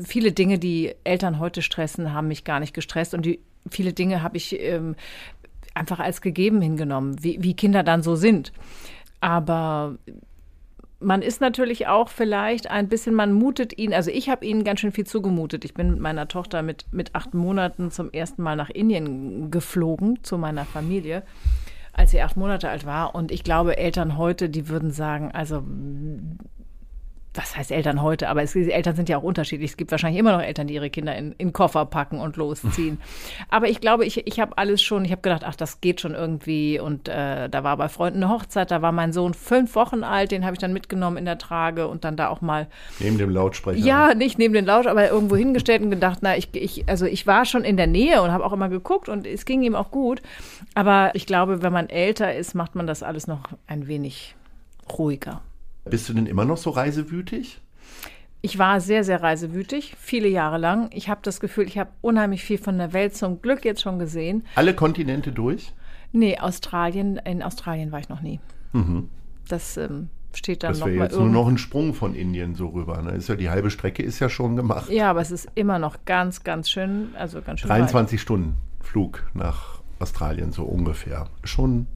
Viele Dinge, die Eltern heute stressen, haben mich gar nicht gestresst und die, viele Dinge habe ich ähm, einfach als gegeben hingenommen, wie, wie Kinder dann so sind. Aber man ist natürlich auch vielleicht ein bisschen, man mutet ihnen, also ich habe ihnen ganz schön viel zugemutet. Ich bin mit meiner Tochter mit, mit acht Monaten zum ersten Mal nach Indien geflogen, zu meiner Familie, als sie acht Monate alt war. Und ich glaube, Eltern heute, die würden sagen, also was heißt Eltern heute, aber es, die Eltern sind ja auch unterschiedlich. Es gibt wahrscheinlich immer noch Eltern, die ihre Kinder in, in Koffer packen und losziehen. aber ich glaube, ich, ich habe alles schon, ich habe gedacht, ach, das geht schon irgendwie. Und äh, da war bei Freunden eine Hochzeit, da war mein Sohn fünf Wochen alt, den habe ich dann mitgenommen in der Trage und dann da auch mal. Neben dem Lautsprecher. Ja, nicht neben dem Lautsprecher, aber irgendwo hingestellt und gedacht, na, ich, ich, also ich war schon in der Nähe und habe auch immer geguckt und es ging ihm auch gut. Aber ich glaube, wenn man älter ist, macht man das alles noch ein wenig ruhiger. Bist du denn immer noch so reisewütig? Ich war sehr, sehr reisewütig, viele Jahre lang. Ich habe das Gefühl, ich habe unheimlich viel von der Welt zum Glück jetzt schon gesehen. Alle Kontinente durch? Nee, Australien, in Australien war ich noch nie. Mhm. Das ähm, steht dann das noch mal jetzt nur noch ein Sprung von Indien so rüber. Ne? Ist ja die halbe Strecke ist ja schon gemacht. Ja, aber es ist immer noch ganz, ganz schön, also ganz schön 23 weit. Stunden Flug nach Australien so ungefähr. Schon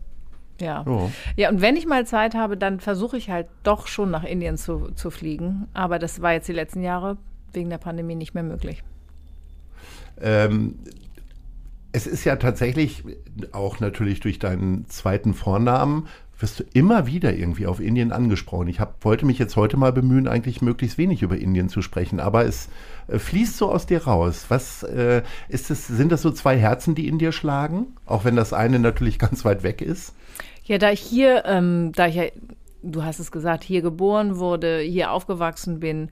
ja. Oh. Ja, und wenn ich mal Zeit habe, dann versuche ich halt doch schon nach Indien zu, zu fliegen. Aber das war jetzt die letzten Jahre wegen der Pandemie nicht mehr möglich. Ähm, es ist ja tatsächlich auch natürlich durch deinen zweiten Vornamen wirst du immer wieder irgendwie auf Indien angesprochen. Ich hab, wollte mich jetzt heute mal bemühen, eigentlich möglichst wenig über Indien zu sprechen, aber es äh, fließt so aus dir raus. Was äh, ist es? Sind das so zwei Herzen, die in dir schlagen, auch wenn das eine natürlich ganz weit weg ist? Ja, da ich hier, ähm, da ich ja, du hast es gesagt, hier geboren wurde, hier aufgewachsen bin,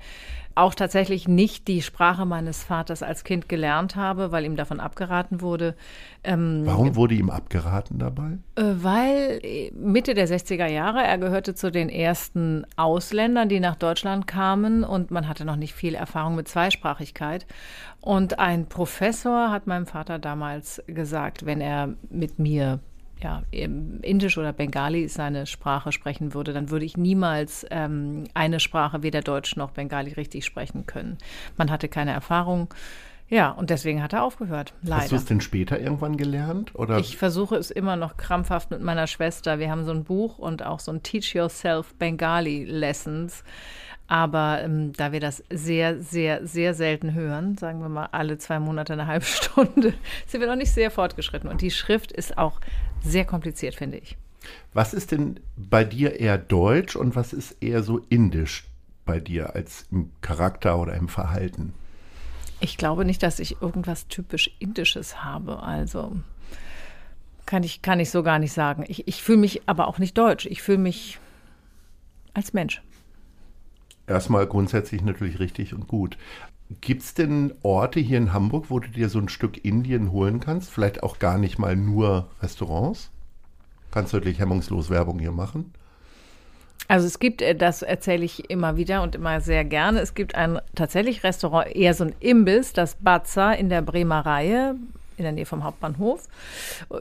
auch tatsächlich nicht die Sprache meines Vaters als Kind gelernt habe, weil ihm davon abgeraten wurde. Ähm, Warum wurde ihm abgeraten dabei? Äh, weil äh, Mitte der 60er Jahre, er gehörte zu den ersten Ausländern, die nach Deutschland kamen und man hatte noch nicht viel Erfahrung mit Zweisprachigkeit. Und ein Professor hat meinem Vater damals gesagt, wenn er mit mir ja, Indisch oder Bengali seine Sprache sprechen würde, dann würde ich niemals ähm, eine Sprache, weder Deutsch noch Bengali, richtig sprechen können. Man hatte keine Erfahrung. Ja, und deswegen hat er aufgehört. Leider. Hast du es denn später irgendwann gelernt? Oder? Ich versuche es immer noch krampfhaft mit meiner Schwester. Wir haben so ein Buch und auch so ein Teach Yourself Bengali Lessons. Aber ähm, da wir das sehr, sehr, sehr selten hören, sagen wir mal alle zwei Monate eine halbe Stunde, sind wir noch nicht sehr fortgeschritten. Und die Schrift ist auch sehr kompliziert, finde ich. Was ist denn bei dir eher deutsch und was ist eher so indisch bei dir als im Charakter oder im Verhalten? Ich glaube nicht, dass ich irgendwas typisch Indisches habe. Also kann ich, kann ich so gar nicht sagen. Ich, ich fühle mich aber auch nicht deutsch. Ich fühle mich als Mensch erstmal grundsätzlich natürlich richtig und gut. Gibt es denn Orte hier in Hamburg, wo du dir so ein Stück Indien holen kannst? Vielleicht auch gar nicht mal nur Restaurants? Kannst du wirklich hemmungslos Werbung hier machen? Also es gibt, äh, das erzähle ich immer wieder und immer sehr gerne, es gibt ein tatsächlich Restaurant, eher so ein Imbiss, das Bazza in der Bremer Reihe in der Nähe vom Hauptbahnhof.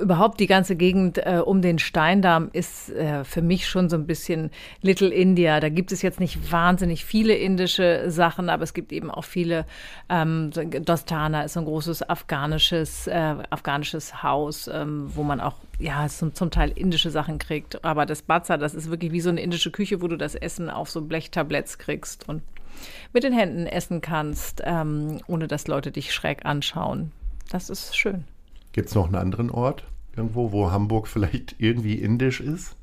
Überhaupt die ganze Gegend äh, um den Steindamm ist äh, für mich schon so ein bisschen Little India. Da gibt es jetzt nicht wahnsinnig viele indische Sachen, aber es gibt eben auch viele. Ähm, Dostana ist so ein großes afghanisches, äh, afghanisches Haus, ähm, wo man auch ja, zum, zum Teil indische Sachen kriegt. Aber das Bazza, das ist wirklich wie so eine indische Küche, wo du das Essen auf so Blechtabletts kriegst und mit den Händen essen kannst, ähm, ohne dass Leute dich schräg anschauen das ist schön. Gibt es noch einen anderen Ort irgendwo, wo Hamburg vielleicht irgendwie indisch ist?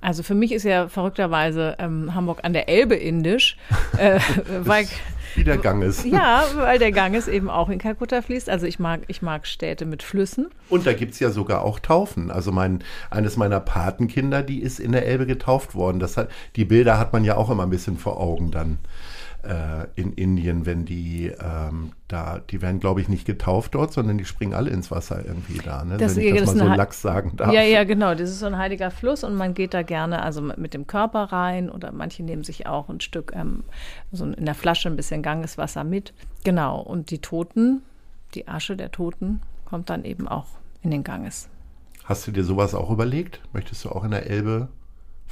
Also für mich ist ja verrückterweise ähm, Hamburg an der Elbe indisch, äh, weil wie der Gang ist. Ja, weil der Gang ist eben auch in Kalkutta fließt. Also ich mag, ich mag Städte mit Flüssen. Und da gibt es ja sogar auch Taufen. Also mein, eines meiner Patenkinder, die ist in der Elbe getauft worden. Das hat, die Bilder hat man ja auch immer ein bisschen vor Augen dann äh, in Indien, wenn die ähm, da, die werden, glaube ich, nicht getauft dort, sondern die springen alle ins Wasser irgendwie da, ne? das, wenn ich das, das mal so Lachs sagen darf. Ja, ja, genau. Das ist so ein heiliger Fluss und man geht da gerne also mit dem Körper rein oder manche nehmen sich auch ein Stück, ähm, so in der Flasche ein bisschen Gangeswasser mit. Genau. Und die Toten, die Asche der Toten kommt dann eben auch in den Ganges. Hast du dir sowas auch überlegt? Möchtest du auch in der Elbe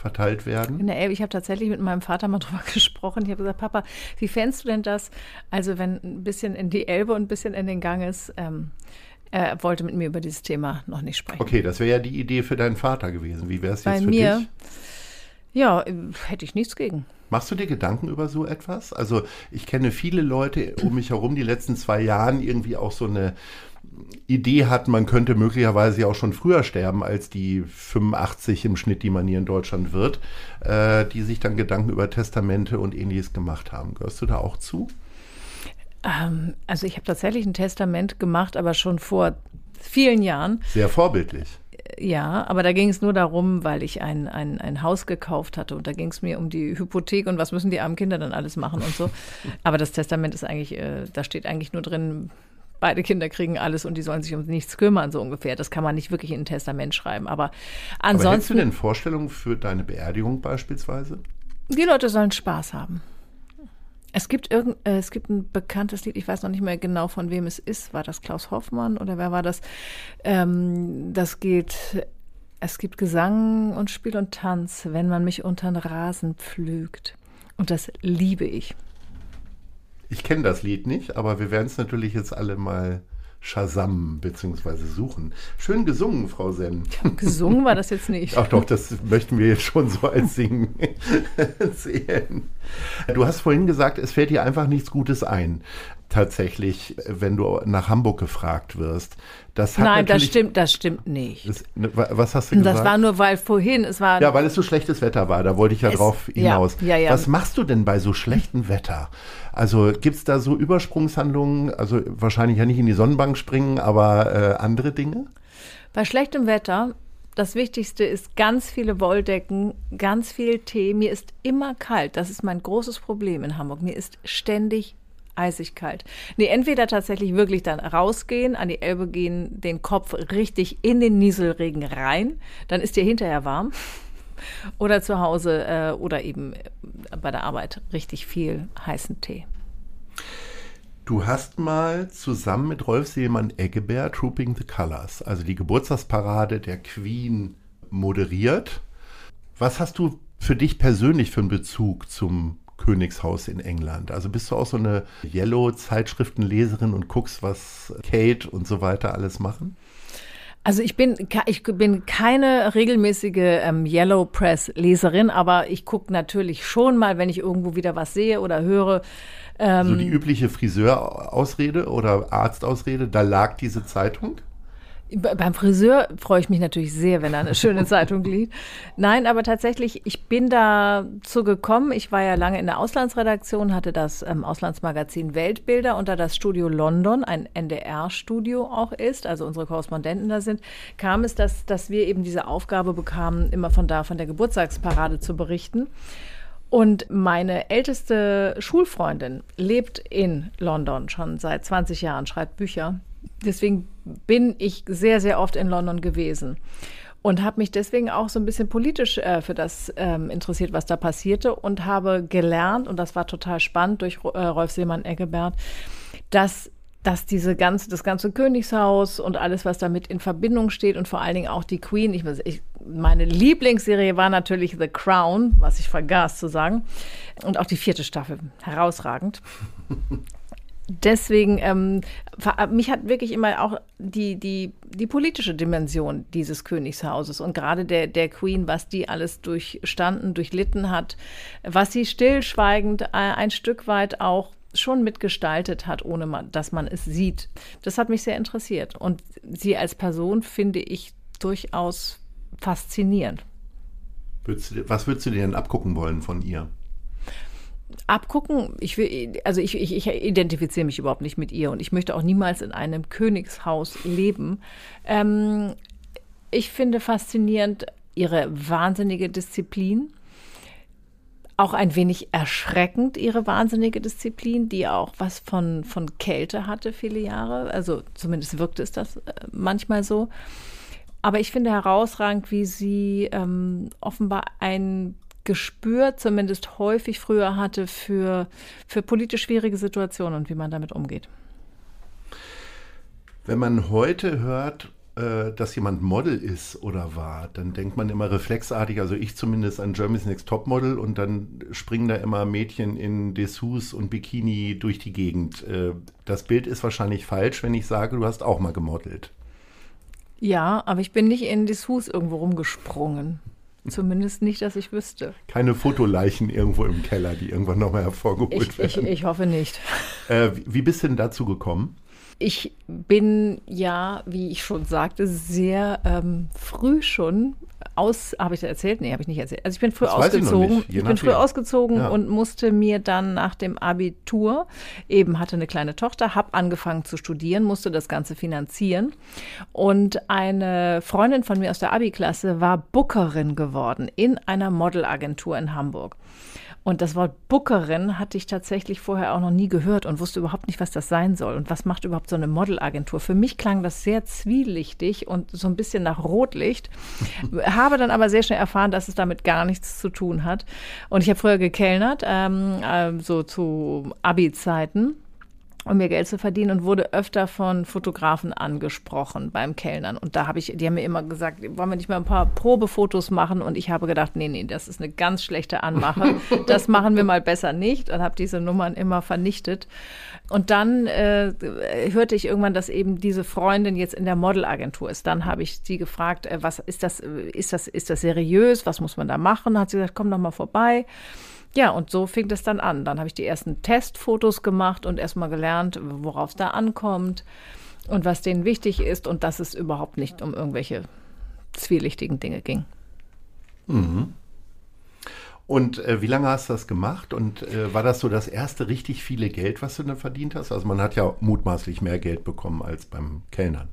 verteilt werden? In der Elbe, ich habe tatsächlich mit meinem Vater mal drüber gesprochen. Ich habe gesagt, Papa, wie fändest du denn das? Also wenn ein bisschen in die Elbe und ein bisschen in den Gang ist. Ähm, er wollte mit mir über dieses Thema noch nicht sprechen. Okay, das wäre ja die Idee für deinen Vater gewesen. Wie wäre es jetzt Bei für mir, dich? Ja, hätte ich nichts gegen. Machst du dir Gedanken über so etwas? Also ich kenne viele Leute um mich herum, die letzten zwei Jahren irgendwie auch so eine Idee hat, man könnte möglicherweise ja auch schon früher sterben als die 85 im Schnitt, die man hier in Deutschland wird, äh, die sich dann Gedanken über Testamente und ähnliches gemacht haben. Gehörst du da auch zu? Ähm, also ich habe tatsächlich ein Testament gemacht, aber schon vor vielen Jahren. Sehr vorbildlich. Ja, aber da ging es nur darum, weil ich ein, ein, ein Haus gekauft hatte und da ging es mir um die Hypothek und was müssen die armen Kinder dann alles machen und so. Aber das Testament ist eigentlich, äh, da steht eigentlich nur drin, beide Kinder kriegen alles und die sollen sich um nichts kümmern, so ungefähr. Das kann man nicht wirklich in ein Testament schreiben. Aber ansonsten. Aber hättest du denn Vorstellungen für deine Beerdigung beispielsweise? Die Leute sollen Spaß haben. Es gibt, irgend, äh, es gibt ein bekanntes Lied, ich weiß noch nicht mehr genau, von wem es ist. War das Klaus Hoffmann oder wer war das? Ähm, das geht, es gibt Gesang und Spiel und Tanz, wenn man mich unter den Rasen pflügt. Und das liebe ich. Ich kenne das Lied nicht, aber wir werden es natürlich jetzt alle mal Shazam bzw. suchen. Schön gesungen, Frau Sen. Gesungen war das jetzt nicht. Ach doch, das möchten wir jetzt schon so als Singen sehen. Du hast vorhin gesagt, es fällt dir einfach nichts Gutes ein tatsächlich, wenn du nach Hamburg gefragt wirst. Das Nein, das stimmt, das stimmt nicht. Das, ne, was hast du gesagt? Das war nur, weil vorhin, es war. Ja, weil es so schlechtes Wetter war, da wollte ich ja es, drauf hinaus. Ja, ja, ja. Was machst du denn bei so schlechtem Wetter? Also gibt es da so Übersprungshandlungen, also wahrscheinlich ja nicht in die Sonnenbank springen, aber äh, andere Dinge? Bei schlechtem Wetter das Wichtigste ist ganz viele Wolldecken, ganz viel Tee. Mir ist immer kalt. Das ist mein großes Problem in Hamburg. Mir ist ständig eisig kalt. Nee, entweder tatsächlich wirklich dann rausgehen, an die Elbe gehen, den Kopf richtig in den Nieselregen rein, dann ist dir hinterher warm. Oder zu Hause äh, oder eben bei der Arbeit richtig viel heißen Tee. Du hast mal zusammen mit Rolf Seelmann-Eggebert Trooping the Colors, also die Geburtstagsparade der Queen, moderiert. Was hast du für dich persönlich für einen Bezug zum Königshaus in England. Also bist du auch so eine Yellow-Zeitschriftenleserin und guckst, was Kate und so weiter alles machen? Also ich bin, ich bin keine regelmäßige ähm, Yellow Press Leserin, aber ich gucke natürlich schon mal, wenn ich irgendwo wieder was sehe oder höre. Ähm, so die übliche Friseurausrede oder Arztausrede, da lag diese Zeitung? Beim Friseur freue ich mich natürlich sehr, wenn da eine schöne Zeitung liegt. Nein, aber tatsächlich, ich bin dazu gekommen. Ich war ja lange in der Auslandsredaktion, hatte das ähm, Auslandsmagazin Weltbilder und da das Studio London ein NDR-Studio auch ist, also unsere Korrespondenten da sind, kam es, dass, dass wir eben diese Aufgabe bekamen, immer von da, von der Geburtstagsparade zu berichten. Und meine älteste Schulfreundin lebt in London schon seit 20 Jahren, schreibt Bücher deswegen bin ich sehr, sehr oft in London gewesen. und habe mich deswegen auch so ein bisschen politisch äh, für das ähm, interessiert, was da passierte und habe gelernt, und das war total spannend durch äh, Rolf Seemann-Eggebert, dass dass diese ganze, das ganze Königshaus und alles, was damit in Verbindung steht und vor allen Dingen auch die Queen, ich, ich, meine Lieblingsserie war natürlich The Crown, was ich vergaß zu sagen, und auch die vierte Staffel, herausragend. deswegen, ähm, mich hat wirklich immer auch die, die, die politische Dimension dieses Königshauses und gerade der, der Queen, was die alles durchstanden, durchlitten hat, was sie stillschweigend äh, ein Stück weit auch schon mitgestaltet hat, ohne man, dass man es sieht. Das hat mich sehr interessiert. Und sie als Person finde ich durchaus faszinierend. was würdest du dir denn abgucken wollen von ihr? Abgucken, ich will, also ich, ich, ich, identifiziere mich überhaupt nicht mit ihr und ich möchte auch niemals in einem Königshaus leben. Ähm, ich finde faszinierend ihre wahnsinnige Disziplin. Auch ein wenig erschreckend ihre wahnsinnige Disziplin, die auch was von, von Kälte hatte viele Jahre. Also zumindest wirkte es das äh, manchmal so. Aber ich finde herausragend, wie sie ähm, offenbar ein Gespür zumindest häufig früher hatte für, für politisch schwierige Situationen und wie man damit umgeht. Wenn man heute hört, äh, dass jemand Model ist oder war, dann denkt man immer reflexartig, also ich zumindest an Germany's Next Top Model und dann springen da immer Mädchen in Dessous und Bikini durch die Gegend. Äh, das Bild ist wahrscheinlich falsch, wenn ich sage, du hast auch mal gemodelt. Ja, aber ich bin nicht in Dessous irgendwo rumgesprungen. Zumindest nicht, dass ich wüsste. Keine Fotoleichen irgendwo im Keller, die irgendwann nochmal hervorgeholt ich, werden. Ich, ich hoffe nicht. Äh, wie bist du denn dazu gekommen? Ich bin ja, wie ich schon sagte, sehr ähm, früh schon aus, habe ich das erzählt? Nee, habe ich nicht erzählt. Also ich bin früh das ausgezogen. Ich, ich bin früh ausgezogen ja. und musste mir dann nach dem Abitur, eben hatte eine kleine Tochter, habe angefangen zu studieren, musste das Ganze finanzieren. Und eine Freundin von mir aus der Abi-Klasse war Bookerin geworden in einer Modelagentur in Hamburg. Und das Wort Bookerin hatte ich tatsächlich vorher auch noch nie gehört und wusste überhaupt nicht, was das sein soll und was macht überhaupt so eine Modelagentur. Für mich klang das sehr zwielichtig und so ein bisschen nach Rotlicht. habe dann aber sehr schnell erfahren, dass es damit gar nichts zu tun hat. Und ich habe früher gekellnert, ähm, äh, so zu Abi-Zeiten um mir Geld zu verdienen und wurde öfter von Fotografen angesprochen beim Kellnern. Und da habe ich, die haben mir immer gesagt, wollen wir nicht mal ein paar Probefotos machen? Und ich habe gedacht, nee, nee, das ist eine ganz schlechte Anmache. Das machen wir mal besser nicht und habe diese Nummern immer vernichtet. Und dann äh, hörte ich irgendwann, dass eben diese Freundin jetzt in der Modelagentur ist. Dann habe ich sie gefragt, äh, was ist das, ist das, ist das seriös? Was muss man da machen? Hat sie gesagt, komm doch mal vorbei. Ja, und so fing das dann an. Dann habe ich die ersten Testfotos gemacht und erstmal gelernt, worauf es da ankommt und was denen wichtig ist und dass es überhaupt nicht um irgendwelche zwielichtigen Dinge ging. Mhm. Und äh, wie lange hast du das gemacht? Und äh, war das so das erste richtig viele Geld, was du dann verdient hast? Also man hat ja mutmaßlich mehr Geld bekommen als beim Kellnern.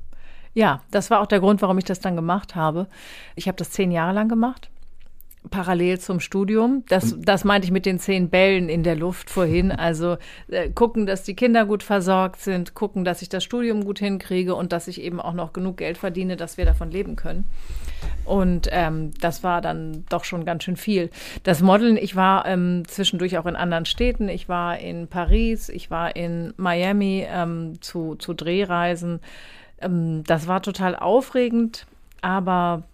Ja, das war auch der Grund, warum ich das dann gemacht habe. Ich habe das zehn Jahre lang gemacht parallel zum Studium. Das, das meinte ich mit den zehn Bällen in der Luft vorhin. Also äh, gucken, dass die Kinder gut versorgt sind, gucken, dass ich das Studium gut hinkriege und dass ich eben auch noch genug Geld verdiene, dass wir davon leben können. Und ähm, das war dann doch schon ganz schön viel. Das Modeln, ich war ähm, zwischendurch auch in anderen Städten. Ich war in Paris, ich war in Miami ähm, zu, zu Drehreisen. Ähm, das war total aufregend, aber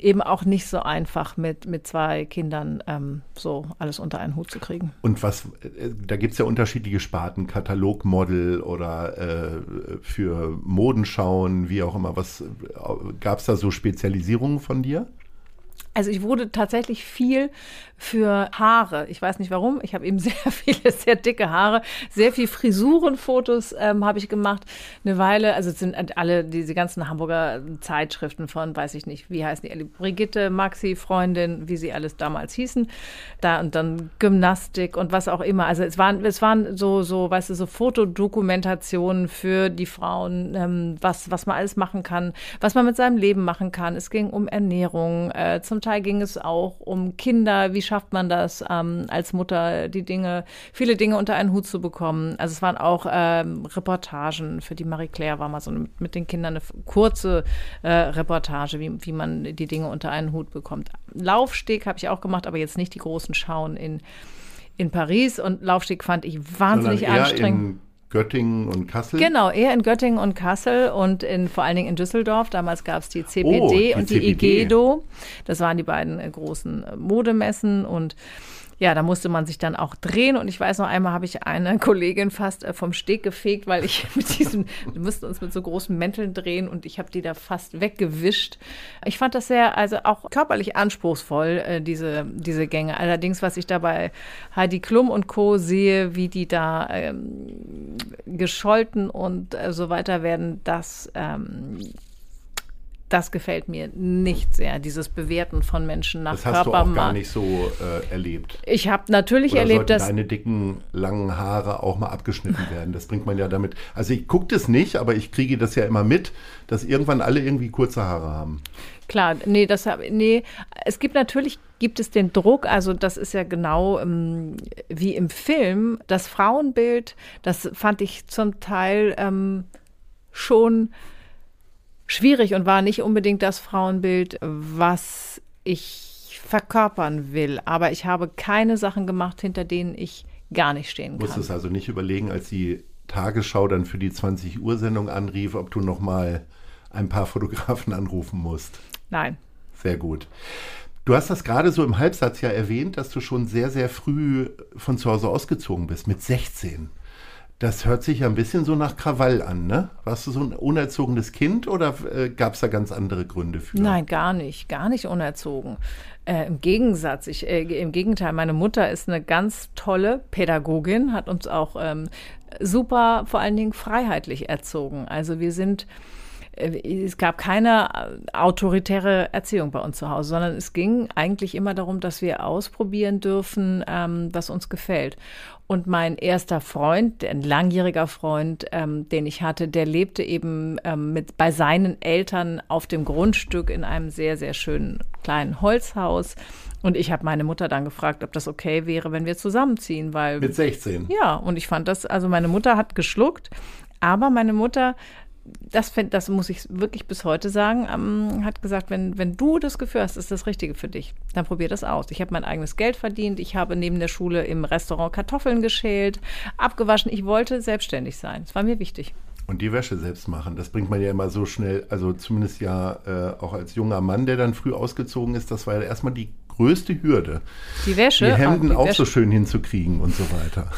eben auch nicht so einfach mit, mit zwei Kindern ähm, so alles unter einen Hut zu kriegen. Und was, äh, da gibt es ja unterschiedliche Sparten, Katalogmodel oder äh, für Modenschauen, wie auch immer. Was äh, gab es da so Spezialisierungen von dir? Also ich wurde tatsächlich viel für Haare. Ich weiß nicht warum. Ich habe eben sehr viele, sehr dicke Haare. Sehr viel Frisurenfotos ähm, habe ich gemacht. Eine Weile, also es sind alle diese ganzen Hamburger Zeitschriften von, weiß ich nicht, wie heißen die, Brigitte, Maxi, Freundin, wie sie alles damals hießen. Da und dann Gymnastik und was auch immer. Also es waren, es waren so, so, weißt du, so Fotodokumentationen für die Frauen, ähm, was, was man alles machen kann, was man mit seinem Leben machen kann. Es ging um Ernährung, äh, zum Teil ging es auch um Kinder. Wie schafft man das ähm, als Mutter, die Dinge, viele Dinge unter einen Hut zu bekommen? Also es waren auch ähm, Reportagen. Für die Marie Claire war mal so mit, mit den Kindern eine kurze äh, Reportage, wie, wie man die Dinge unter einen Hut bekommt. Laufsteg habe ich auch gemacht, aber jetzt nicht die großen Schauen in in Paris und Laufsteg fand ich wahnsinnig anstrengend. Göttingen und Kassel? Genau, eher in Göttingen und Kassel und in, vor allen Dingen in Düsseldorf. Damals gab es die CPD oh, die und die CPD. IGEDO. Das waren die beiden äh, großen äh, Modemessen und ja, da musste man sich dann auch drehen. Und ich weiß noch einmal, habe ich eine Kollegin fast äh, vom Steg gefegt, weil ich mit diesem, wir mussten uns mit so großen Mänteln drehen und ich habe die da fast weggewischt. Ich fand das sehr, also auch körperlich anspruchsvoll, äh, diese, diese Gänge. Allerdings, was ich dabei Heidi Klum und Co. sehe, wie die da ähm, gescholten und äh, so weiter werden, das ähm, das gefällt mir nicht sehr, dieses Bewerten von Menschen nach das hast Körpermaß. Du auch gar nicht so äh, erlebt. Ich habe natürlich Oder erlebt, dass deine dicken langen Haare auch mal abgeschnitten werden. Das bringt man ja damit. Also ich gucke das nicht, aber ich kriege das ja immer mit, dass irgendwann alle irgendwie kurze Haare haben. Klar, nee, das nee, es gibt natürlich gibt es den Druck, also das ist ja genau ähm, wie im Film, das Frauenbild, das fand ich zum Teil ähm, schon schwierig und war nicht unbedingt das Frauenbild, was ich verkörpern will. Aber ich habe keine Sachen gemacht, hinter denen ich gar nicht stehen kann. Du musstest also nicht überlegen, als die Tagesschau dann für die 20 Uhr Sendung anrief, ob du noch mal ein paar Fotografen anrufen musst. Nein. Sehr gut. Du hast das gerade so im Halbsatz ja erwähnt, dass du schon sehr, sehr früh von zu Hause ausgezogen bist, mit 16. Das hört sich ja ein bisschen so nach Krawall an, ne? Warst du so ein unerzogenes Kind oder äh, gab es da ganz andere Gründe für? Nein, gar nicht, gar nicht unerzogen. Äh, Im Gegensatz, ich, äh, im Gegenteil, meine Mutter ist eine ganz tolle Pädagogin, hat uns auch ähm, super, vor allen Dingen freiheitlich erzogen. Also wir sind äh, es gab keine äh, autoritäre Erziehung bei uns zu Hause, sondern es ging eigentlich immer darum, dass wir ausprobieren dürfen, ähm, was uns gefällt. Und mein erster Freund, ein langjähriger Freund, ähm, den ich hatte, der lebte eben ähm, mit bei seinen Eltern auf dem Grundstück in einem sehr, sehr schönen kleinen Holzhaus. Und ich habe meine Mutter dann gefragt, ob das okay wäre, wenn wir zusammenziehen, weil. Mit 16. Ja, und ich fand das, also meine Mutter hat geschluckt, aber meine Mutter das, das muss ich wirklich bis heute sagen, ähm, hat gesagt, wenn, wenn du das Gefühl hast, ist das Richtige für dich, dann probier das aus. Ich habe mein eigenes Geld verdient, ich habe neben der Schule im Restaurant Kartoffeln geschält, abgewaschen. Ich wollte selbstständig sein. Das war mir wichtig. Und die Wäsche selbst machen, das bringt man ja immer so schnell, also zumindest ja äh, auch als junger Mann, der dann früh ausgezogen ist, das war ja erstmal die größte Hürde. Die Wäsche. Die Hemden die auch Wäsche. so schön hinzukriegen und so weiter.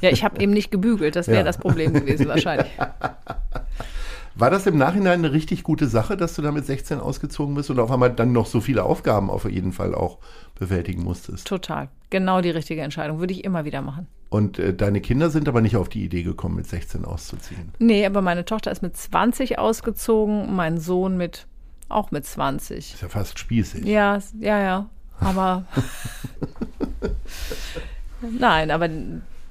Ja, ich habe eben nicht gebügelt, das wäre ja. das Problem gewesen wahrscheinlich. War das im Nachhinein eine richtig gute Sache, dass du da mit 16 ausgezogen bist und auf einmal dann noch so viele Aufgaben auf jeden Fall auch bewältigen musstest? Total. Genau die richtige Entscheidung. Würde ich immer wieder machen. Und äh, deine Kinder sind aber nicht auf die Idee gekommen, mit 16 auszuziehen? Nee, aber meine Tochter ist mit 20 ausgezogen, mein Sohn mit auch mit 20. Ist ja fast spießig. Ja, ja, ja. Aber nein, aber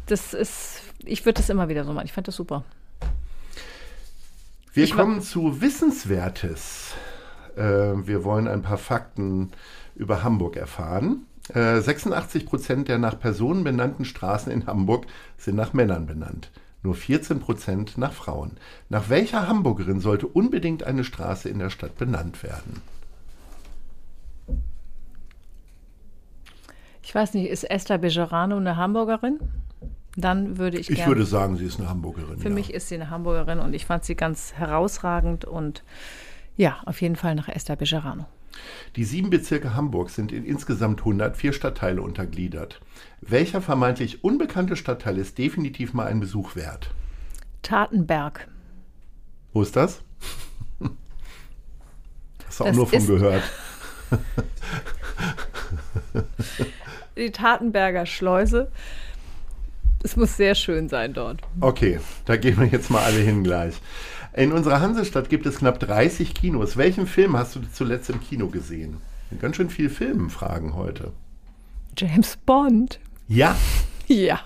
das ist, ich würde das immer wieder so machen. Ich fand das super. Wir ich kommen zu Wissenswertes. Äh, wir wollen ein paar Fakten über Hamburg erfahren. Äh, 86 Prozent der nach Personen benannten Straßen in Hamburg sind nach Männern benannt. Nur 14 Prozent nach Frauen. Nach welcher Hamburgerin sollte unbedingt eine Straße in der Stadt benannt werden? Ich weiß nicht, ist Esther Bejerano eine Hamburgerin? Dann würde ich. Ich würde sagen, sie ist eine Hamburgerin. Für ja. mich ist sie eine Hamburgerin und ich fand sie ganz herausragend und ja, auf jeden Fall nach Esther Bejerano. Die sieben Bezirke Hamburgs sind in insgesamt 104 Stadtteile untergliedert. Welcher vermeintlich unbekannte Stadtteil ist definitiv mal ein Besuch wert? Tatenberg. Wo ist das? Hast du auch nur von gehört. Die Tatenberger Schleuse es muss sehr schön sein dort. Okay, da gehen wir jetzt mal alle hin gleich. In unserer Hansestadt gibt es knapp 30 Kinos. Welchen Film hast du zuletzt im Kino gesehen? Ganz schön viel Filmfragen heute. James Bond. Ja. Ja.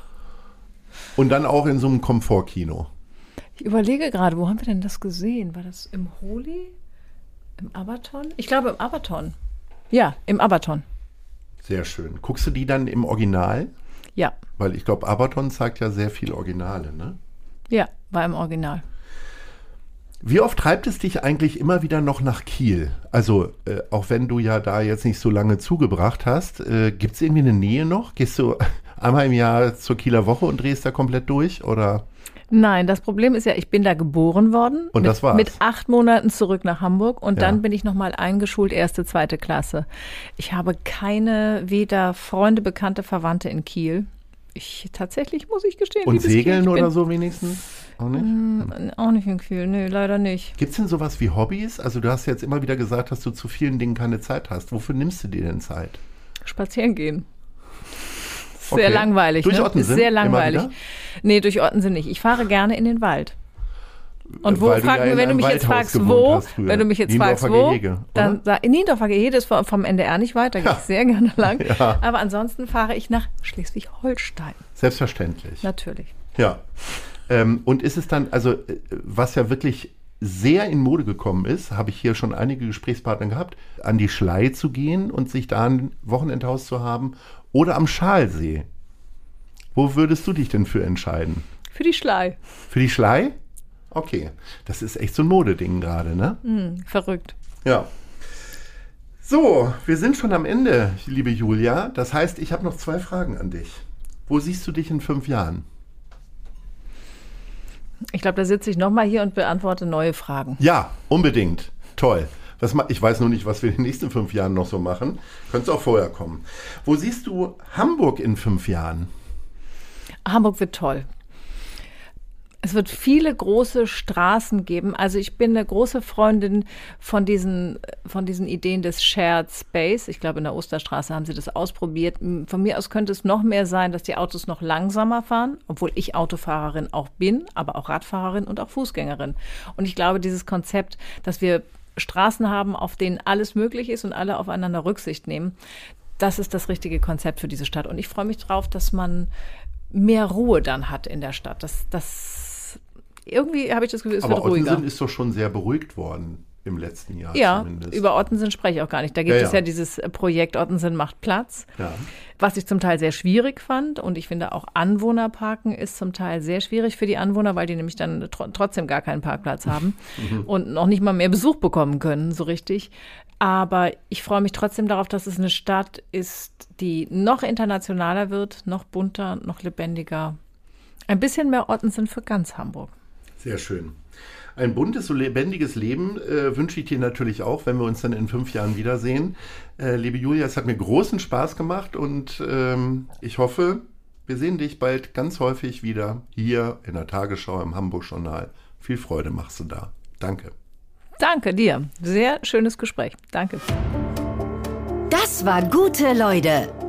Und dann auch in so einem Komfortkino. Ich überlege gerade, wo haben wir denn das gesehen? War das im Holy? Im Abaton? Ich glaube im Abaton. Ja, im Abaton. Sehr schön. Guckst du die dann im Original? Ja. Weil ich glaube, Abaton zeigt ja sehr viel Originale, ne? Ja, war im Original. Wie oft treibt es dich eigentlich immer wieder noch nach Kiel? Also, äh, auch wenn du ja da jetzt nicht so lange zugebracht hast, äh, gibt es irgendwie eine Nähe noch? Gehst du einmal im Jahr zur Kieler Woche und drehst da komplett durch? Oder? Nein, das Problem ist ja, ich bin da geboren worden. Und mit, das war's. Mit acht Monaten zurück nach Hamburg und Ja. dann bin ich nochmal eingeschult, erste, zweite Klasse. Ich habe keine, weder Freunde, Bekannte, Verwandte in Kiel. Ich tatsächlich, muss ich gestehen. Und liebes Kiel, Segeln ich bin- oder so wenigstens? Auch nicht? Mm, Auch nicht in Kiel, nee, leider nicht. Gibt es denn sowas wie Hobbys? Also du hast jetzt immer wieder gesagt, dass du zu vielen Dingen keine Zeit hast. Wofür nimmst du dir denn Zeit? Spazieren gehen. Okay. Sehr langweilig. Durch ne? Ottensen sehr langweilig. Nee, durch Ottensen nicht. Ich fahre gerne in den Wald. Und wo, Weil du frag ja wenn du mich jetzt fragst, wo, wenn du mich jetzt fragst, wo, dann sag, Niendorfer Gehege ist vom, vom NDR nicht weiter, gehe ich sehr gerne lang. Ja. Aber ansonsten fahre ich nach Schleswig-Holstein. Selbstverständlich. Natürlich. Ja. Ähm, und ist es dann, also äh, was ja wirklich sehr in Mode gekommen ist, habe ich hier schon einige Gesprächspartner gehabt, an die Schlei zu gehen und sich da ein Wochenendhaus zu haben oder am Schalsee. Wo würdest du dich denn für entscheiden? Für die Schlei. Für die Schlei? Okay. Das ist echt so ein Modeding gerade, ne? Hm, verrückt. Ja. So, wir sind schon am Ende, liebe Julia. Das heißt, ich habe noch zwei Fragen an dich. Wo siehst du dich in fünf Jahren? Ich glaube, da sitze ich nochmal hier und beantworte neue Fragen. Ja, unbedingt. Toll. Was ich weiß nur nicht, was wir in den nächsten fünf Jahren noch so machen. Könnte auch vorher kommen. Wo siehst du Hamburg in fünf Jahren? Hamburg wird toll. Es wird viele große Straßen geben. Also ich bin eine große Freundin von diesen, von diesen Ideen des Shared Space. Ich glaube, in der Osterstraße haben sie das ausprobiert. Von mir aus könnte es noch mehr sein, dass die Autos noch langsamer fahren, obwohl ich Autofahrerin auch bin, aber auch Radfahrerin und auch Fußgängerin. Und ich glaube, dieses Konzept, dass wir Straßen haben, auf denen alles möglich ist und alle aufeinander Rücksicht nehmen, das ist das richtige Konzept für diese Stadt. Und ich freue mich drauf, dass man mehr Ruhe dann hat in der Stadt. Das, das irgendwie habe ich das Gefühl, es Aber wird ruhiger. Ottensen ist doch schon sehr beruhigt worden im letzten Jahr Ja, zumindest. über Ottensen spreche ich auch gar nicht. Da gibt Ja, es ja. ja dieses Projekt Ottensen macht Platz, Ja. was ich zum Teil sehr schwierig fand. Und ich finde auch Anwohnerparken ist zum Teil sehr schwierig für die Anwohner, weil die nämlich dann tr trotzdem gar keinen Parkplatz haben und noch nicht mal mehr Besuch bekommen können, so richtig. Aber ich freue mich trotzdem darauf, dass es eine Stadt ist, die noch internationaler wird, noch bunter, noch lebendiger. Ein bisschen mehr Ottensen für ganz Hamburg. Sehr schön. Ein buntes, so lebendiges Leben äh, wünsche ich dir natürlich auch, wenn wir uns dann in fünf Jahren wiedersehen. Äh, liebe Julia, es hat mir großen Spaß gemacht und ähm, ich hoffe, wir sehen dich bald ganz häufig wieder hier in der Tagesschau im Hamburg-Journal. Viel Freude machst du da. Danke. Danke dir. Sehr schönes Gespräch. Danke. Das war Gute Leute.